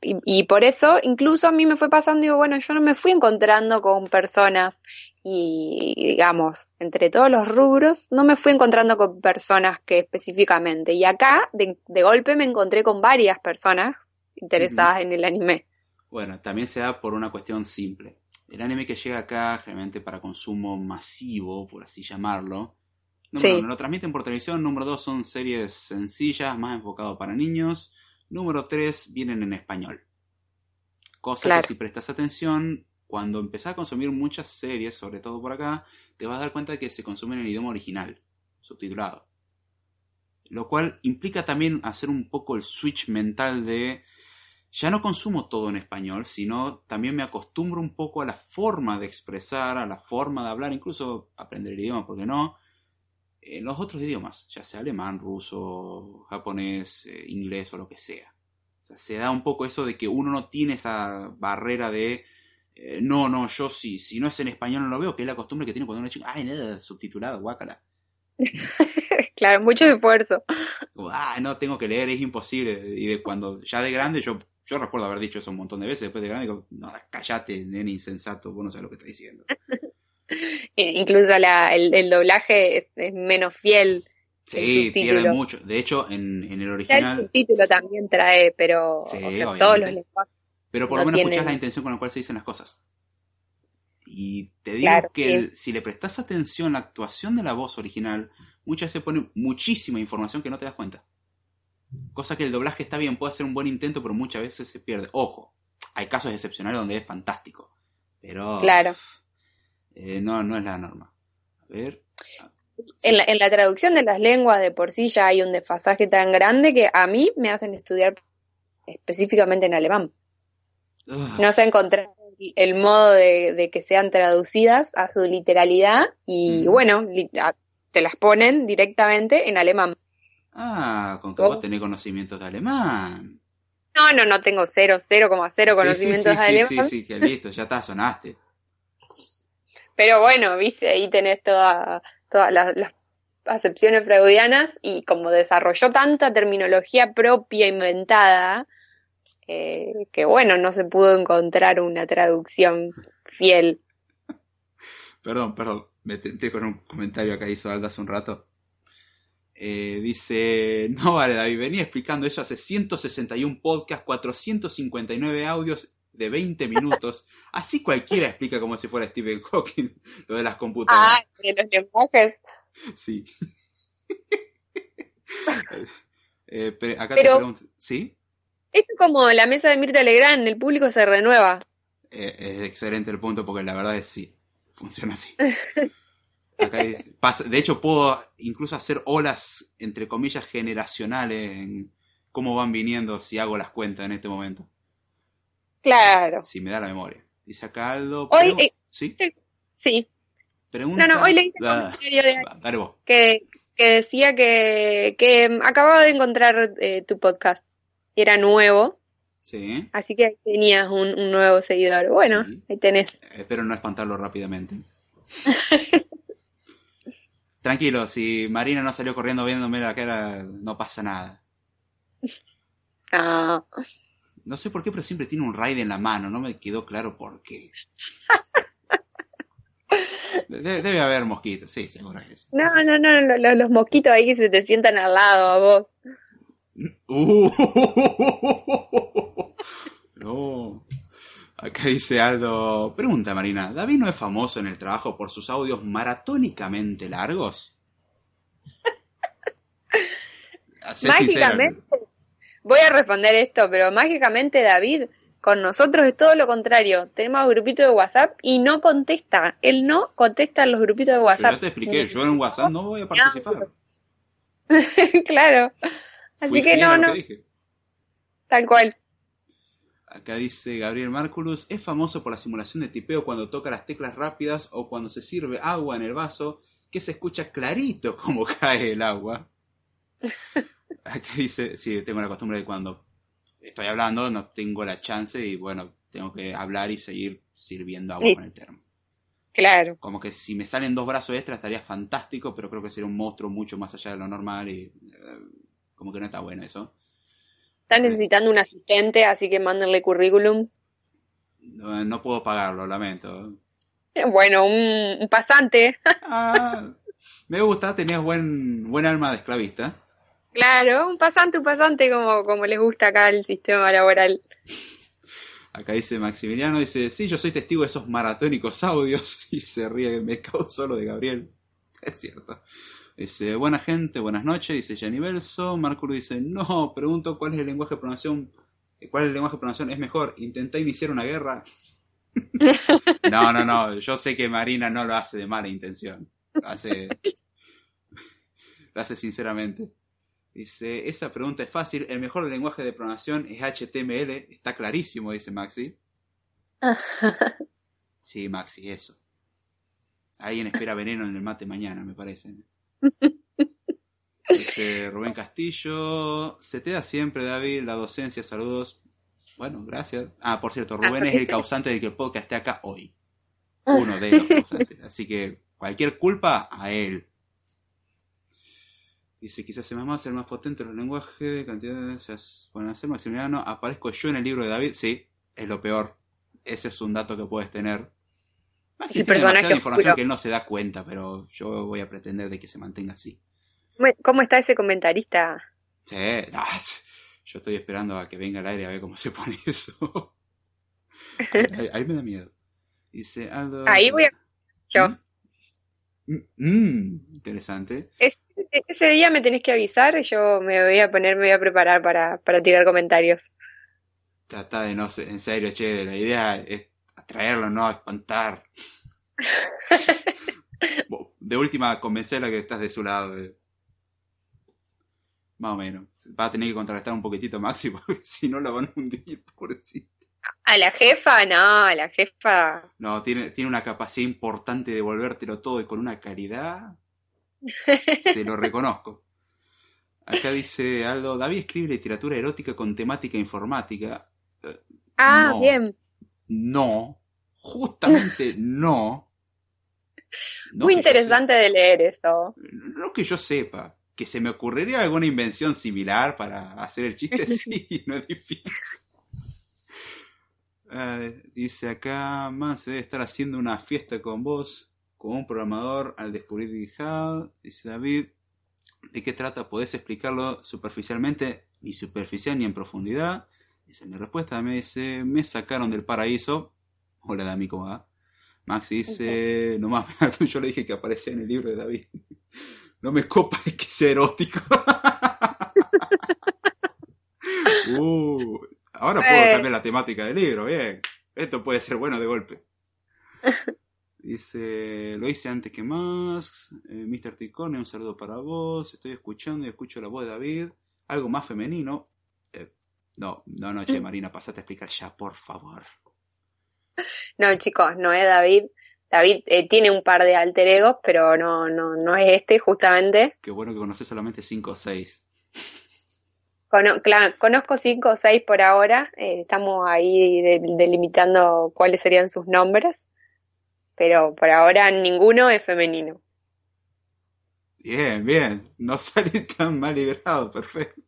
Y, y por eso incluso a mí me fue pasando, digo, bueno, yo no me fui encontrando con personas y digamos, entre todos los rubros, no me fui encontrando con personas que específicamente. Y acá, de, de golpe, me encontré con varias personas interesadas en el anime. Bueno, también se da por una cuestión simple. El anime que llega acá, generalmente para consumo masivo, por así llamarlo, número Sí. uno, lo transmiten por televisión. Número dos, son series sencillas, más enfocado para niños. Número tres, vienen en español. Cosa Claro. que si prestas atención, cuando empezás a consumir muchas series, sobre todo por acá, te vas a dar cuenta de que se consumen en idioma original, subtitulado. Lo cual implica también hacer un poco el switch mental de ya no consumo todo en español, sino también me acostumbro un poco a la forma de expresar, a la forma de hablar, incluso aprender el idioma, ¿por qué no? En los otros idiomas, ya sea alemán, ruso, japonés, eh, inglés o lo que sea. O sea, se da un poco eso de que uno no tiene esa barrera de eh, no, no, yo sí, si no es en español no lo veo, que es la costumbre que tiene cuando uno es chico, ay, nada, subtitulado, guácala. claro, mucho esfuerzo. Ah, no, tengo que leer, es imposible. Y de cuando ya de grande, yo, yo recuerdo haber dicho eso un montón de veces, después de grande, digo, no, callate, nene insensato, vos no sabes lo que estás diciendo. Incluso la, el, el doblaje es, es menos fiel. Sí, pierde mucho. De hecho, en, en el Ya el original, subtítulo también trae, pero Sí, o sea, todos los lenguajes. pero por no lo menos tiene- escuchás la intención con la cual se dicen las cosas. Y te digo Claro, que sí. el- si le prestas atención a la actuación de la voz original, muchas veces pone muchísima información que no te das cuenta. Cosa que el doblaje está bien, puede ser un buen intento, pero muchas veces se pierde. Ojo, hay casos excepcionales donde es fantástico. Pero Claro. Eh, no, no es la norma. A ver. En la, en la traducción de las lenguas de por sí ya hay un desfasaje tan grande que a mí me hacen estudiar específicamente en alemán. No sé encontrar el modo de, de que sean traducidas a su literalidad y Mm. bueno, li- a- te las ponen directamente en alemán. Ah, con que ¿Cómo? vos tenés conocimientos de alemán. No, no, no tengo cero, cero cero Sí, conocimientos sí, de alemán. Sí, sí, que listo, ya está, sonaste. Pero bueno, viste, ahí tenés toda- todas las, las acepciones freudianas y como desarrolló tanta terminología propia inventada, eh, que bueno, no se pudo encontrar una traducción fiel. Perdón, perdón, me tenté con un comentario que hizo Alda hace un rato. Eh, dice, no vale David, venía explicando eso hace 161 podcasts, 459 audios de 20 minutos. Así cualquiera explica como si fuera Stephen Hawking lo de las computadoras. Ah, de los lenguajes. Sí. Eh, pe- acá Pero- te pregunto, ¿sí? Es como la mesa de Mirta Legrand, el público se renueva. Eh, es excelente el punto porque la verdad es sí, funciona así. Acá hay- pasa- de hecho, puedo incluso hacer olas, entre comillas, generacionales en cómo van viniendo si hago las cuentas en este momento. Claro. Si me da la memoria. Dice acá Aldo. Hoy, eh, ¿Sí? Sí. Pregunta. No, no, hoy leí un comentario de que, que decía que, que acababa de encontrar eh, tu podcast. y Era nuevo, Sí. así que tenías un, un nuevo seguidor. Bueno, Sí. ahí tenés. Espero no espantarlo rápidamente. Tranquilo, si Marina no salió corriendo viéndome la cara, no pasa nada. Ah, No sé por qué, pero siempre tiene un raid en la mano. No me quedó claro por qué. De- debe haber mosquitos, sí, seguro que sí. no, no, no, lo- lo- los mosquitos ahí que se te sientan al lado a vos. Uh, no. Acá dice Aldo. Pregunta Marina, ¿David no es famoso en el trabajo por sus audios maratónicamente largos? Mágicamente. Voy a responder esto, pero mágicamente David, con nosotros es todo lo contrario. Tenemos grupito de WhatsApp y no contesta. Él no contesta en los grupitos de. WhatsApp. Yo te expliqué, yo en WhatsApp no voy a participar. claro. Así Fui que no, no, que tal cual. Acá dice Gabriel Márculus, es famoso por la simulación de tipeo cuando toca las teclas rápidas o cuando se sirve agua en el vaso, que se escucha clarito como cae el agua. Acá dice, sí, tengo la costumbre de cuando estoy hablando no tengo la chance y bueno, tengo que hablar y seguir sirviendo agua Sí. con el termo. Claro. Como que si me salen dos brazos extra estaría fantástico, pero creo que sería un monstruo mucho más allá de lo normal y eh, como que no está bueno eso. Está necesitando un asistente, así que mándenle currículums. No, no puedo pagarlo, lamento. Bueno, un, un pasante. Ah, me gusta, tenías buen, buen alma de esclavista. Claro, un pasante, un pasante, como, como les gusta acá el sistema laboral. Acá dice Maximiliano, dice, sí, yo soy testigo de esos maratónicos audios y se ríe, me cago solo de Gabriel. Es cierto. Dice, buena gente, buenas noches, dice Gianni Belso. Márculo dice, no, pregunto cuál es el lenguaje de programación, cuál es el lenguaje de programación, es mejor, intenté iniciar una guerra. No, no, no, yo sé que Marina no lo hace de mala intención. Lo hace, lo hace sinceramente. Dice, esa pregunta es fácil, el mejor lenguaje de programación es HTML, está clarísimo, dice Maxi. Sí, Maxi, eso. Alguien espera veneno en el mate mañana, me parece. Dice Rubén Castillo, se te da siempre, David, la docencia, saludos. Bueno, gracias. Ah, por cierto, Rubén es el causante de que el podcast esté acá hoy. Uno de los causantes. Así que cualquier culpa a él. Dice, quizás se me más el más potente de los lenguajes, cantidades, pueden hacer Maximiliano. Aparezco yo en el libro de David, sí, es lo peor. Ese es un dato que puedes tener. Tiene personaje información oscuro. que él no se da cuenta, pero yo voy a pretender de que se mantenga así. ¿Cómo- ¿Cómo está ese comentarista? Sí, ah, yo estoy esperando a que venga al aire a ver cómo se pone eso. ahí, ahí me da miedo. Dice Aldo. Ahí voy a- yo. ¿Mm? Mm, interesante. ese día me tenés que avisar, yo me voy a poner, me voy a preparar para, para tirar comentarios. Trata de no sé, en serio, che, la idea es atraerlo, no espantar. de última, convencerla que estás de su lado. Eh. Más o menos. Va a tener que contrarrestar un poquitito máximo, porque si no la van a hundir, pobrecito. A la jefa, no, a la jefa. No, tiene, tiene una capacidad importante de volvértelo todo y con una caridad. se lo reconozco. Acá dice Aldo, David escribe literatura erótica con temática informática. Eh, ah, bien. No, justamente no. Muy interesante de leer eso. No que yo sepa. Que se me ocurriría alguna invención similar para hacer el chiste, sí, no es difícil. Ah, dice acá, man, se debe estar haciendo una fiesta con vos, con un programador al descubrir GitHub. Dice David, ¿de qué trata? ¿Podés explicarlo superficialmente? Ni superficial ni en profundidad. Dice, mi respuesta me dice, me sacaron del paraíso. Hola Dami, ¿cómo va? Max dice, no más, yo le dije que aparecía en el libro de David. No me copa es que sea erótico. uh, Ahora puedo cambiar la temática del libro, bien. Esto puede ser bueno de golpe. Dice, lo hice antes que más. Eh, Mr. Ticone, un saludo para vos. Estoy escuchando y escucho la voz de David. Algo más femenino. Eh, no, no, no, che, mm. Marina, pasate a explicar ya, por favor. No, chicos, no es David. David eh, tiene un par de alter egos, pero no, no, no es este, justamente. Qué bueno que conoces solamente 5 o 6. Conozco cinco o seis por ahora, eh, estamos ahí delimitando cuáles serían sus nombres, pero por ahora ninguno es femenino. Bien, bien, no salí tan mal librado, perfecto.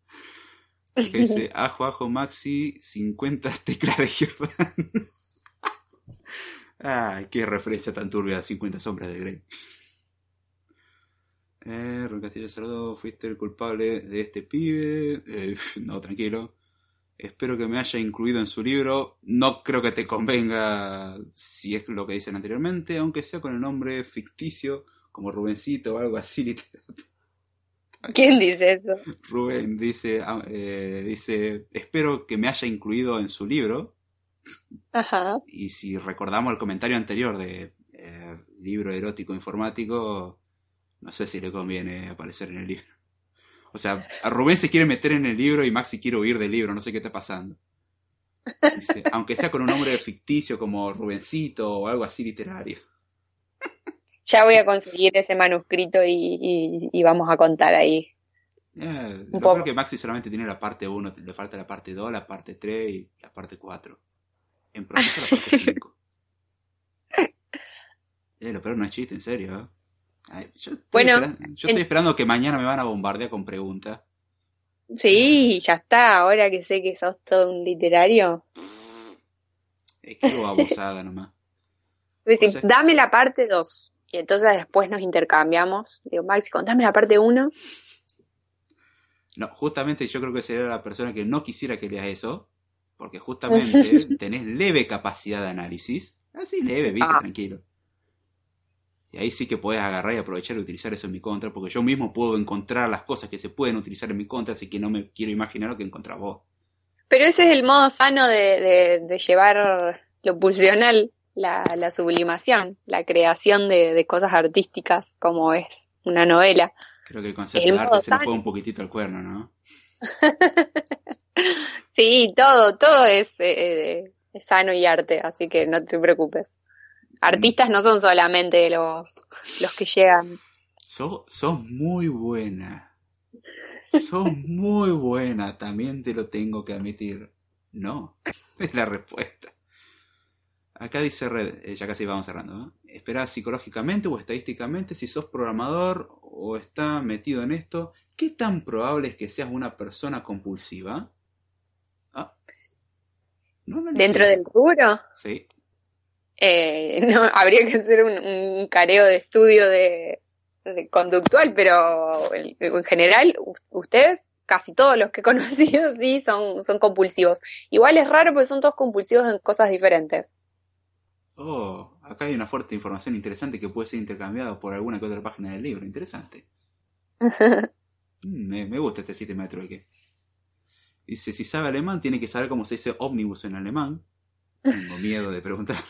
Ese, ajo, ajo, maxi, 50 teclas de Germán. Ay, ah, qué referencia tan turbia, 50 sombras de Grey. Eh, Ron Castillo Saludo, fuiste el culpable de este pibe. Eh, no, tranquilo. Espero que me haya incluido en su libro. No creo que te convenga si es lo que dicen anteriormente, aunque sea con el nombre ficticio, como Rubencito o algo así. ¿Quién dice eso? Rubén dice, ah, eh, dice, espero que me haya incluido en su libro. Ajá. Y si recordamos el comentario anterior de eh, libro erótico informático, no sé si le conviene aparecer en el libro. O sea, a Rubén se quiere meter en el libro y Maxi quiere huir del libro, no sé qué está pasando. aunque sea con un nombre ficticio como Rubencito o algo así literario. Ya voy a conseguir ese manuscrito y, vamos a contar ahí. Eh, creo que Maxi solamente tiene la parte 1, le falta la parte 2, la parte 3 y la parte 4. En proceso la parte 5. eh, lo peor no es chiste, en serio. ¿eh? Yo estoy, bueno, esperando, yo estoy esperando que mañana me van a bombardear con preguntas. Sí, ya está, ahora que sé que sos todo un literario. Es que abusada nomás. Pues dame la parte 2. Y entonces después nos intercambiamos. Digo, Maxi, contame la parte 1. No, justamente yo creo que sería la persona que no quisiera que leas eso, porque justamente tenés leve capacidad de análisis, así leve, viste, ah. tranquilo. Y ahí sí que puedes agarrar y aprovechar y utilizar eso en mi contra, porque yo mismo puedo encontrar las cosas que se pueden utilizar en mi contra, así que no me quiero imaginar lo que encontrás vos. Pero ese es el modo sano de, de, llevar lo pulsional, la, la, sublimación, la creación de, de, cosas artísticas, como es una novela. Creo que el concepto de arte se nos fue un poquitito al cuerno, ¿no? sí, todo, todo es, eh, es, sano y arte, así que no te preocupes. Artistas no son solamente los, los que llegan. Sos, muy buena. Sos muy buena, también te lo tengo que admitir. No, es la respuesta. Acá dice Red, eh, ya casi vamos cerrando. Espera psicológicamente o estadísticamente si sos programador o está metido en esto. ¿Qué tan probable es que seas una persona compulsiva? Ah. ¿Dentro del rubro? Sí. Eh, no, habría que hacer un, careo de estudio de, conductual, pero en, general, ustedes, casi todos los que he conocido, sí, son, son compulsivos. Igual es raro porque son todos compulsivos en cosas diferentes. Oh, acá hay una fuerte información interesante que puede ser intercambiada por alguna que otra página del libro. Interesante. Mm, me, me gusta este sistema de trueque. Dice, si sabe alemán, tiene que saber cómo se dice ómnibus en alemán. Tengo miedo de preguntar.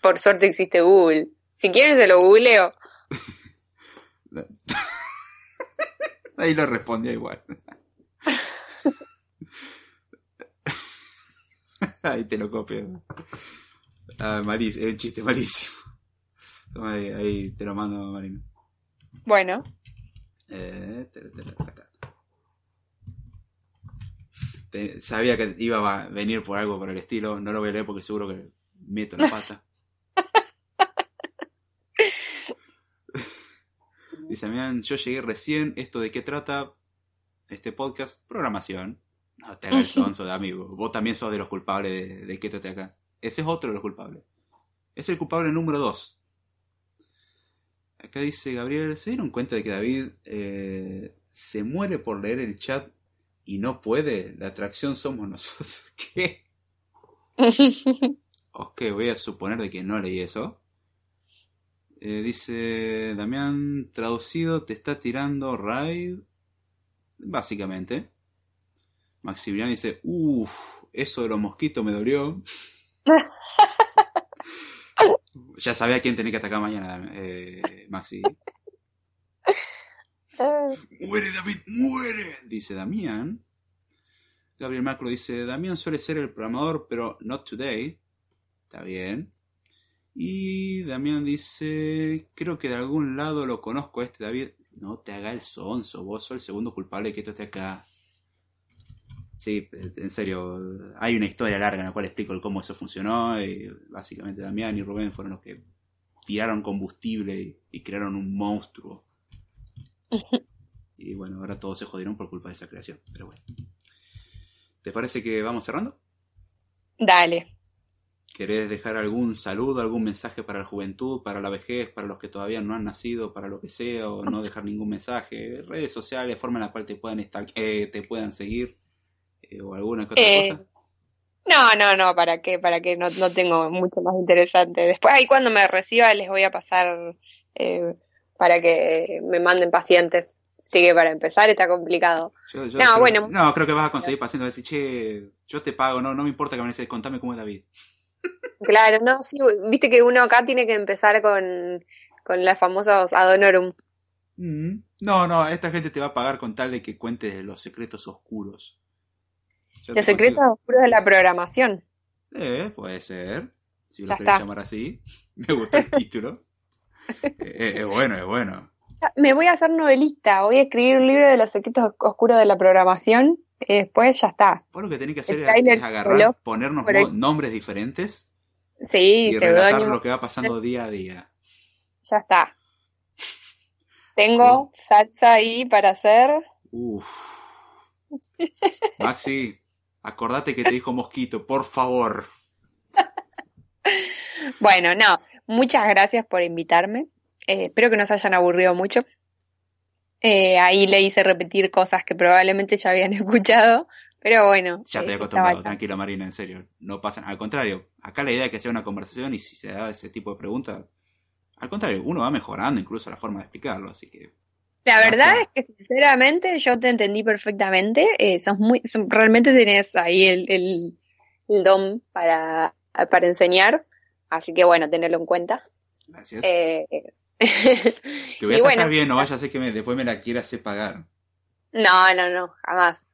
Por suerte existe Google. Si quieren se lo googleo. Ahí lo respondía igual. Ahí te lo copio. Ah, es un chiste malísimo. Toma ahí, ahí te lo mando, Marina. Bueno, Eh, te- te- te- acá. Te- sabía que iba a venir por algo por el estilo. No lo voy a leer porque seguro que meto la pata. Dice, miren, yo llegué recién. ¿Esto de qué trata? Este podcast, programación. No te hagas el sonso de amigo. Vos también sos de los culpables de, de Quédate acá. Ese es otro de los culpables. Es el culpable número dos. Acá dice Gabriel, ¿se dieron cuenta de que David eh, se muere por leer el chat y no puede? La atracción somos nosotros. ¿Qué? Ok, voy a suponer de que no leí eso. Eh, dice Damián, traducido, te está tirando raid. Básicamente. Maximiliano dice, uff, eso de los mosquitos me dolió. ya sabía quién tenía que atacar mañana, eh, Maxi. ¡Muere, David, muere! Dice Damián. Gabriel Macro dice, Damián suele ser el programador, pero not today. Está bien. Y Damián dice, creo que de algún lado lo conozco este David. No te haga el sonso, vos sos el segundo culpable de que esto esté acá. Sí, en serio, hay una historia larga en la cual explico el cómo eso funcionó. Y básicamente Damián y Rubén fueron los que tiraron combustible y, y crearon un monstruo. Y bueno, ahora todos se jodieron por culpa de esa creación. Pero bueno. ¿Te parece que vamos cerrando? Dale. ¿Querés dejar algún saludo, algún mensaje para la juventud, para la vejez, para los que todavía no han nacido, para lo que sea, o no dejar ningún mensaje? Redes sociales, forma en la cual te puedan, estar, eh, te puedan seguir, eh, o alguna que otra Eh, cosa. No, no, no, ¿para qué? ¿Para qué? No, no tengo mucho más interesante. Después, ahí cuando me reciba, les voy a pasar eh, para que me manden pacientes. Así que para empezar está complicado. Yo- yo no, creo- bueno. no, creo que vas a conseguir pacientes. Vas a decir, che, yo te pago, no, no me importa que me dices, contame cómo es David. Claro, no, sí, viste que uno acá tiene que empezar con, con las famosas ad honorum. Mm, No, no, esta gente te va a pagar con tal de que cuentes los secretos oscuros. Yo Los secretos consigo- oscuros de la programación. Eh, puede ser. Si lo querés llamar así. Me gusta el título. Eh, eh, es bueno, es bueno. Me voy a hacer novelista, voy a escribir un libro de los secretos oscuros de la programación y después ya está. Vos lo que tenés que hacer es, Skyler es agarrar, ponernos nombres diferentes Sí, y relatar lo que va pasando día a día. ya está. Tengo salsa ahí para hacer. Uf. Maxi, acordate que te dijo Mosquito, por favor. Bueno, no, muchas gracias por invitarme. Eh, espero que no se hayan aburrido mucho. Eh, ahí le hice repetir cosas que probablemente ya habían escuchado, pero bueno. Ya estoy eh, acostumbrado, tranquilo Marina, en serio. No pasa, al contrario, acá la idea es que sea una conversación y si se da ese tipo de preguntas, al contrario, uno va mejorando incluso la forma de explicarlo, así que La verdad Gracias. es que sinceramente yo te entendí perfectamente. Eh, sos muy, realmente tenés ahí el, el, el don para, para enseñar, así que bueno, tenerlo en cuenta. gracias. Eh, Te voy a y tratar bueno, bien, no vaya a ser que me- después me la quiera hacer pagar. no, no, no, jamás.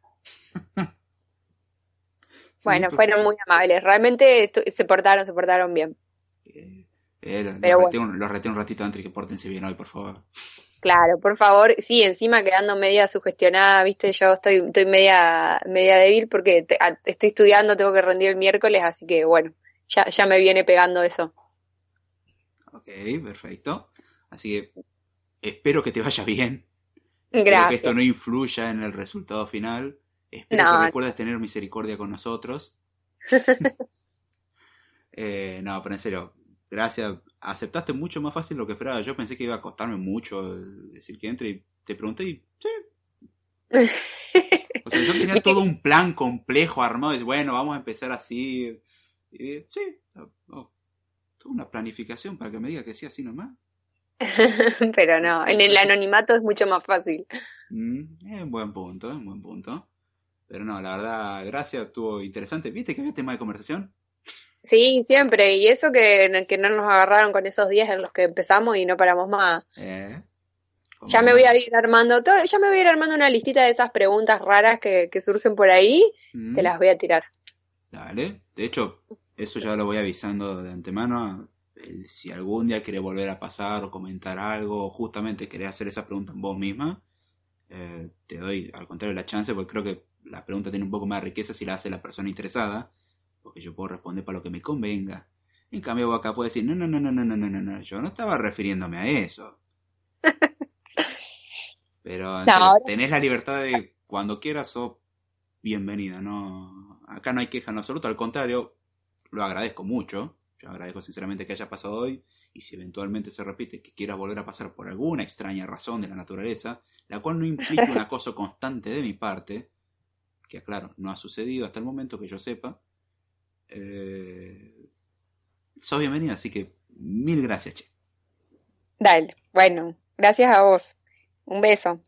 Bueno, fueron muy amables. Realmente se portaron, se portaron bien. eh, eh, los, Pero reté un, los reté un ratito antes que pórtense bien hoy, por favor. Claro, por favor. Sí, encima quedando media sugestionada, viste, yo estoy, estoy media, media débil porque te- a- estoy estudiando, tengo que rendir el miércoles, así que bueno, ya, ya me viene pegando eso. Ok, perfecto. Así que espero que te vaya bien. Espero que Gracias. esto no influya en el resultado final. Espero No. que recuerdes tener misericordia con nosotros. Eh, no, pero en serio, gracias. Aceptaste mucho más fácil lo que esperaba. Yo pensé que iba a costarme mucho eh, decir que entre y te pregunté y sí. O sea, yo tenía todo un plan complejo armado. Y bueno, vamos a empezar así. Y sí, oh, toda una planificación para que me diga que sí así nomás. Pero no, en el anonimato es mucho más fácil. Mm, es un buen punto, es un buen punto. Pero no, la verdad, gracias, estuvo interesante. ¿Viste que había tema de conversación? Sí, siempre. Y eso que, que no nos agarraron con esos días en los que empezamos y no paramos más. Eh, Ya me voy a ir armando todo, ya me voy a ir armando una listita de esas preguntas raras que, que surgen por ahí, Mm, te las voy a tirar. Dale. De hecho, eso ya lo voy avisando de antemano. Si algún día querés volver a pasar o comentar algo, o justamente querés hacer esa pregunta en vos misma, eh, te doy al contrario la chance, porque creo que la pregunta tiene un poco más de riqueza si la hace la persona interesada, porque yo puedo responder para lo que me convenga. En cambio, vos acá puedes decir, no, no, no, no, no, no, no, no, no, yo no estaba refiriéndome a eso. Pero en No, tenés la libertad de cuando quieras, sos bienvenida, no, acá no hay queja en absoluto, al contrario, lo agradezco mucho, yo agradezco sinceramente que haya pasado hoy, y si eventualmente se repite que quieras volver a pasar por alguna extraña razón de la naturaleza, la cual no implica un acoso constante de mi parte, que aclaro, no ha sucedido hasta el momento que yo sepa, eh, sos bienvenida, así que mil gracias, che. Dale, bueno, gracias a vos. Un beso.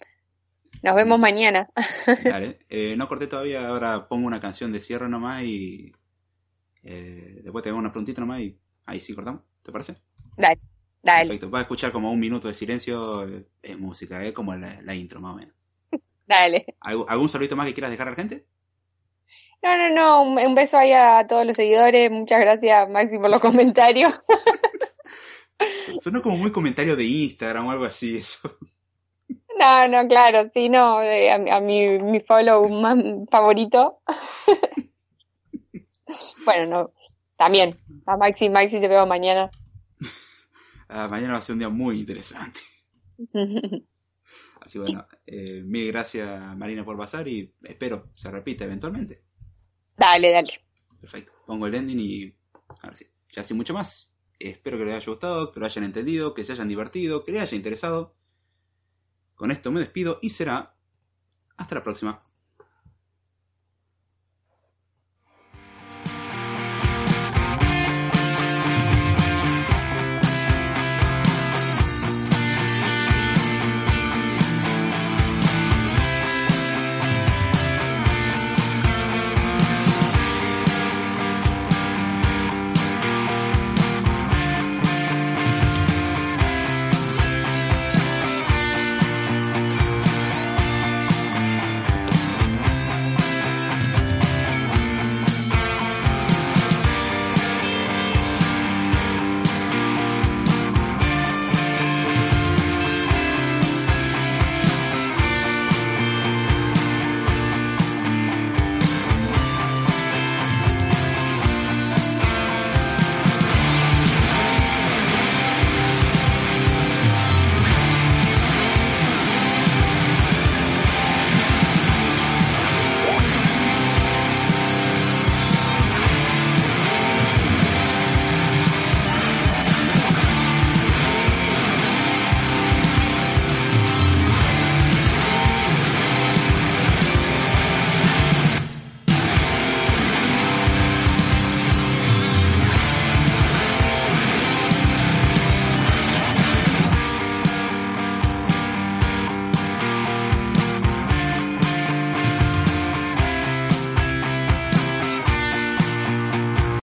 Nos vemos mañana. Dale, eh, no corté todavía, ahora pongo una canción de cierre nomás y eh, después te hago una preguntita nomás y ahí sí cortamos, ¿te parece? Dale, dale, Perfecto, vas a escuchar como un minuto de silencio, eh, es música, es como la, la intro más o menos. dale. ¿Algún, algún saludito más que quieras dejar a la gente? No, no, no, un, un beso ahí a todos los seguidores. Muchas gracias, Maxi, por los comentarios. Sonó como muy comentario de Instagram o algo así, eso. No, no, claro, sí, no, eh, a, a mi, mi follow más favorito. Bueno, no, también. A Maxi, Maxi te veo mañana. Ah, mañana va a ser un día muy interesante. Así bueno, eh, mil gracias Marina por pasar y espero se repita eventualmente. Dale, dale. Perfecto. Pongo el ending y ahora sí, ya sin mucho más. Espero que les haya gustado, que lo hayan entendido, que se hayan divertido, que les haya interesado. Con esto me despido y será hasta la próxima.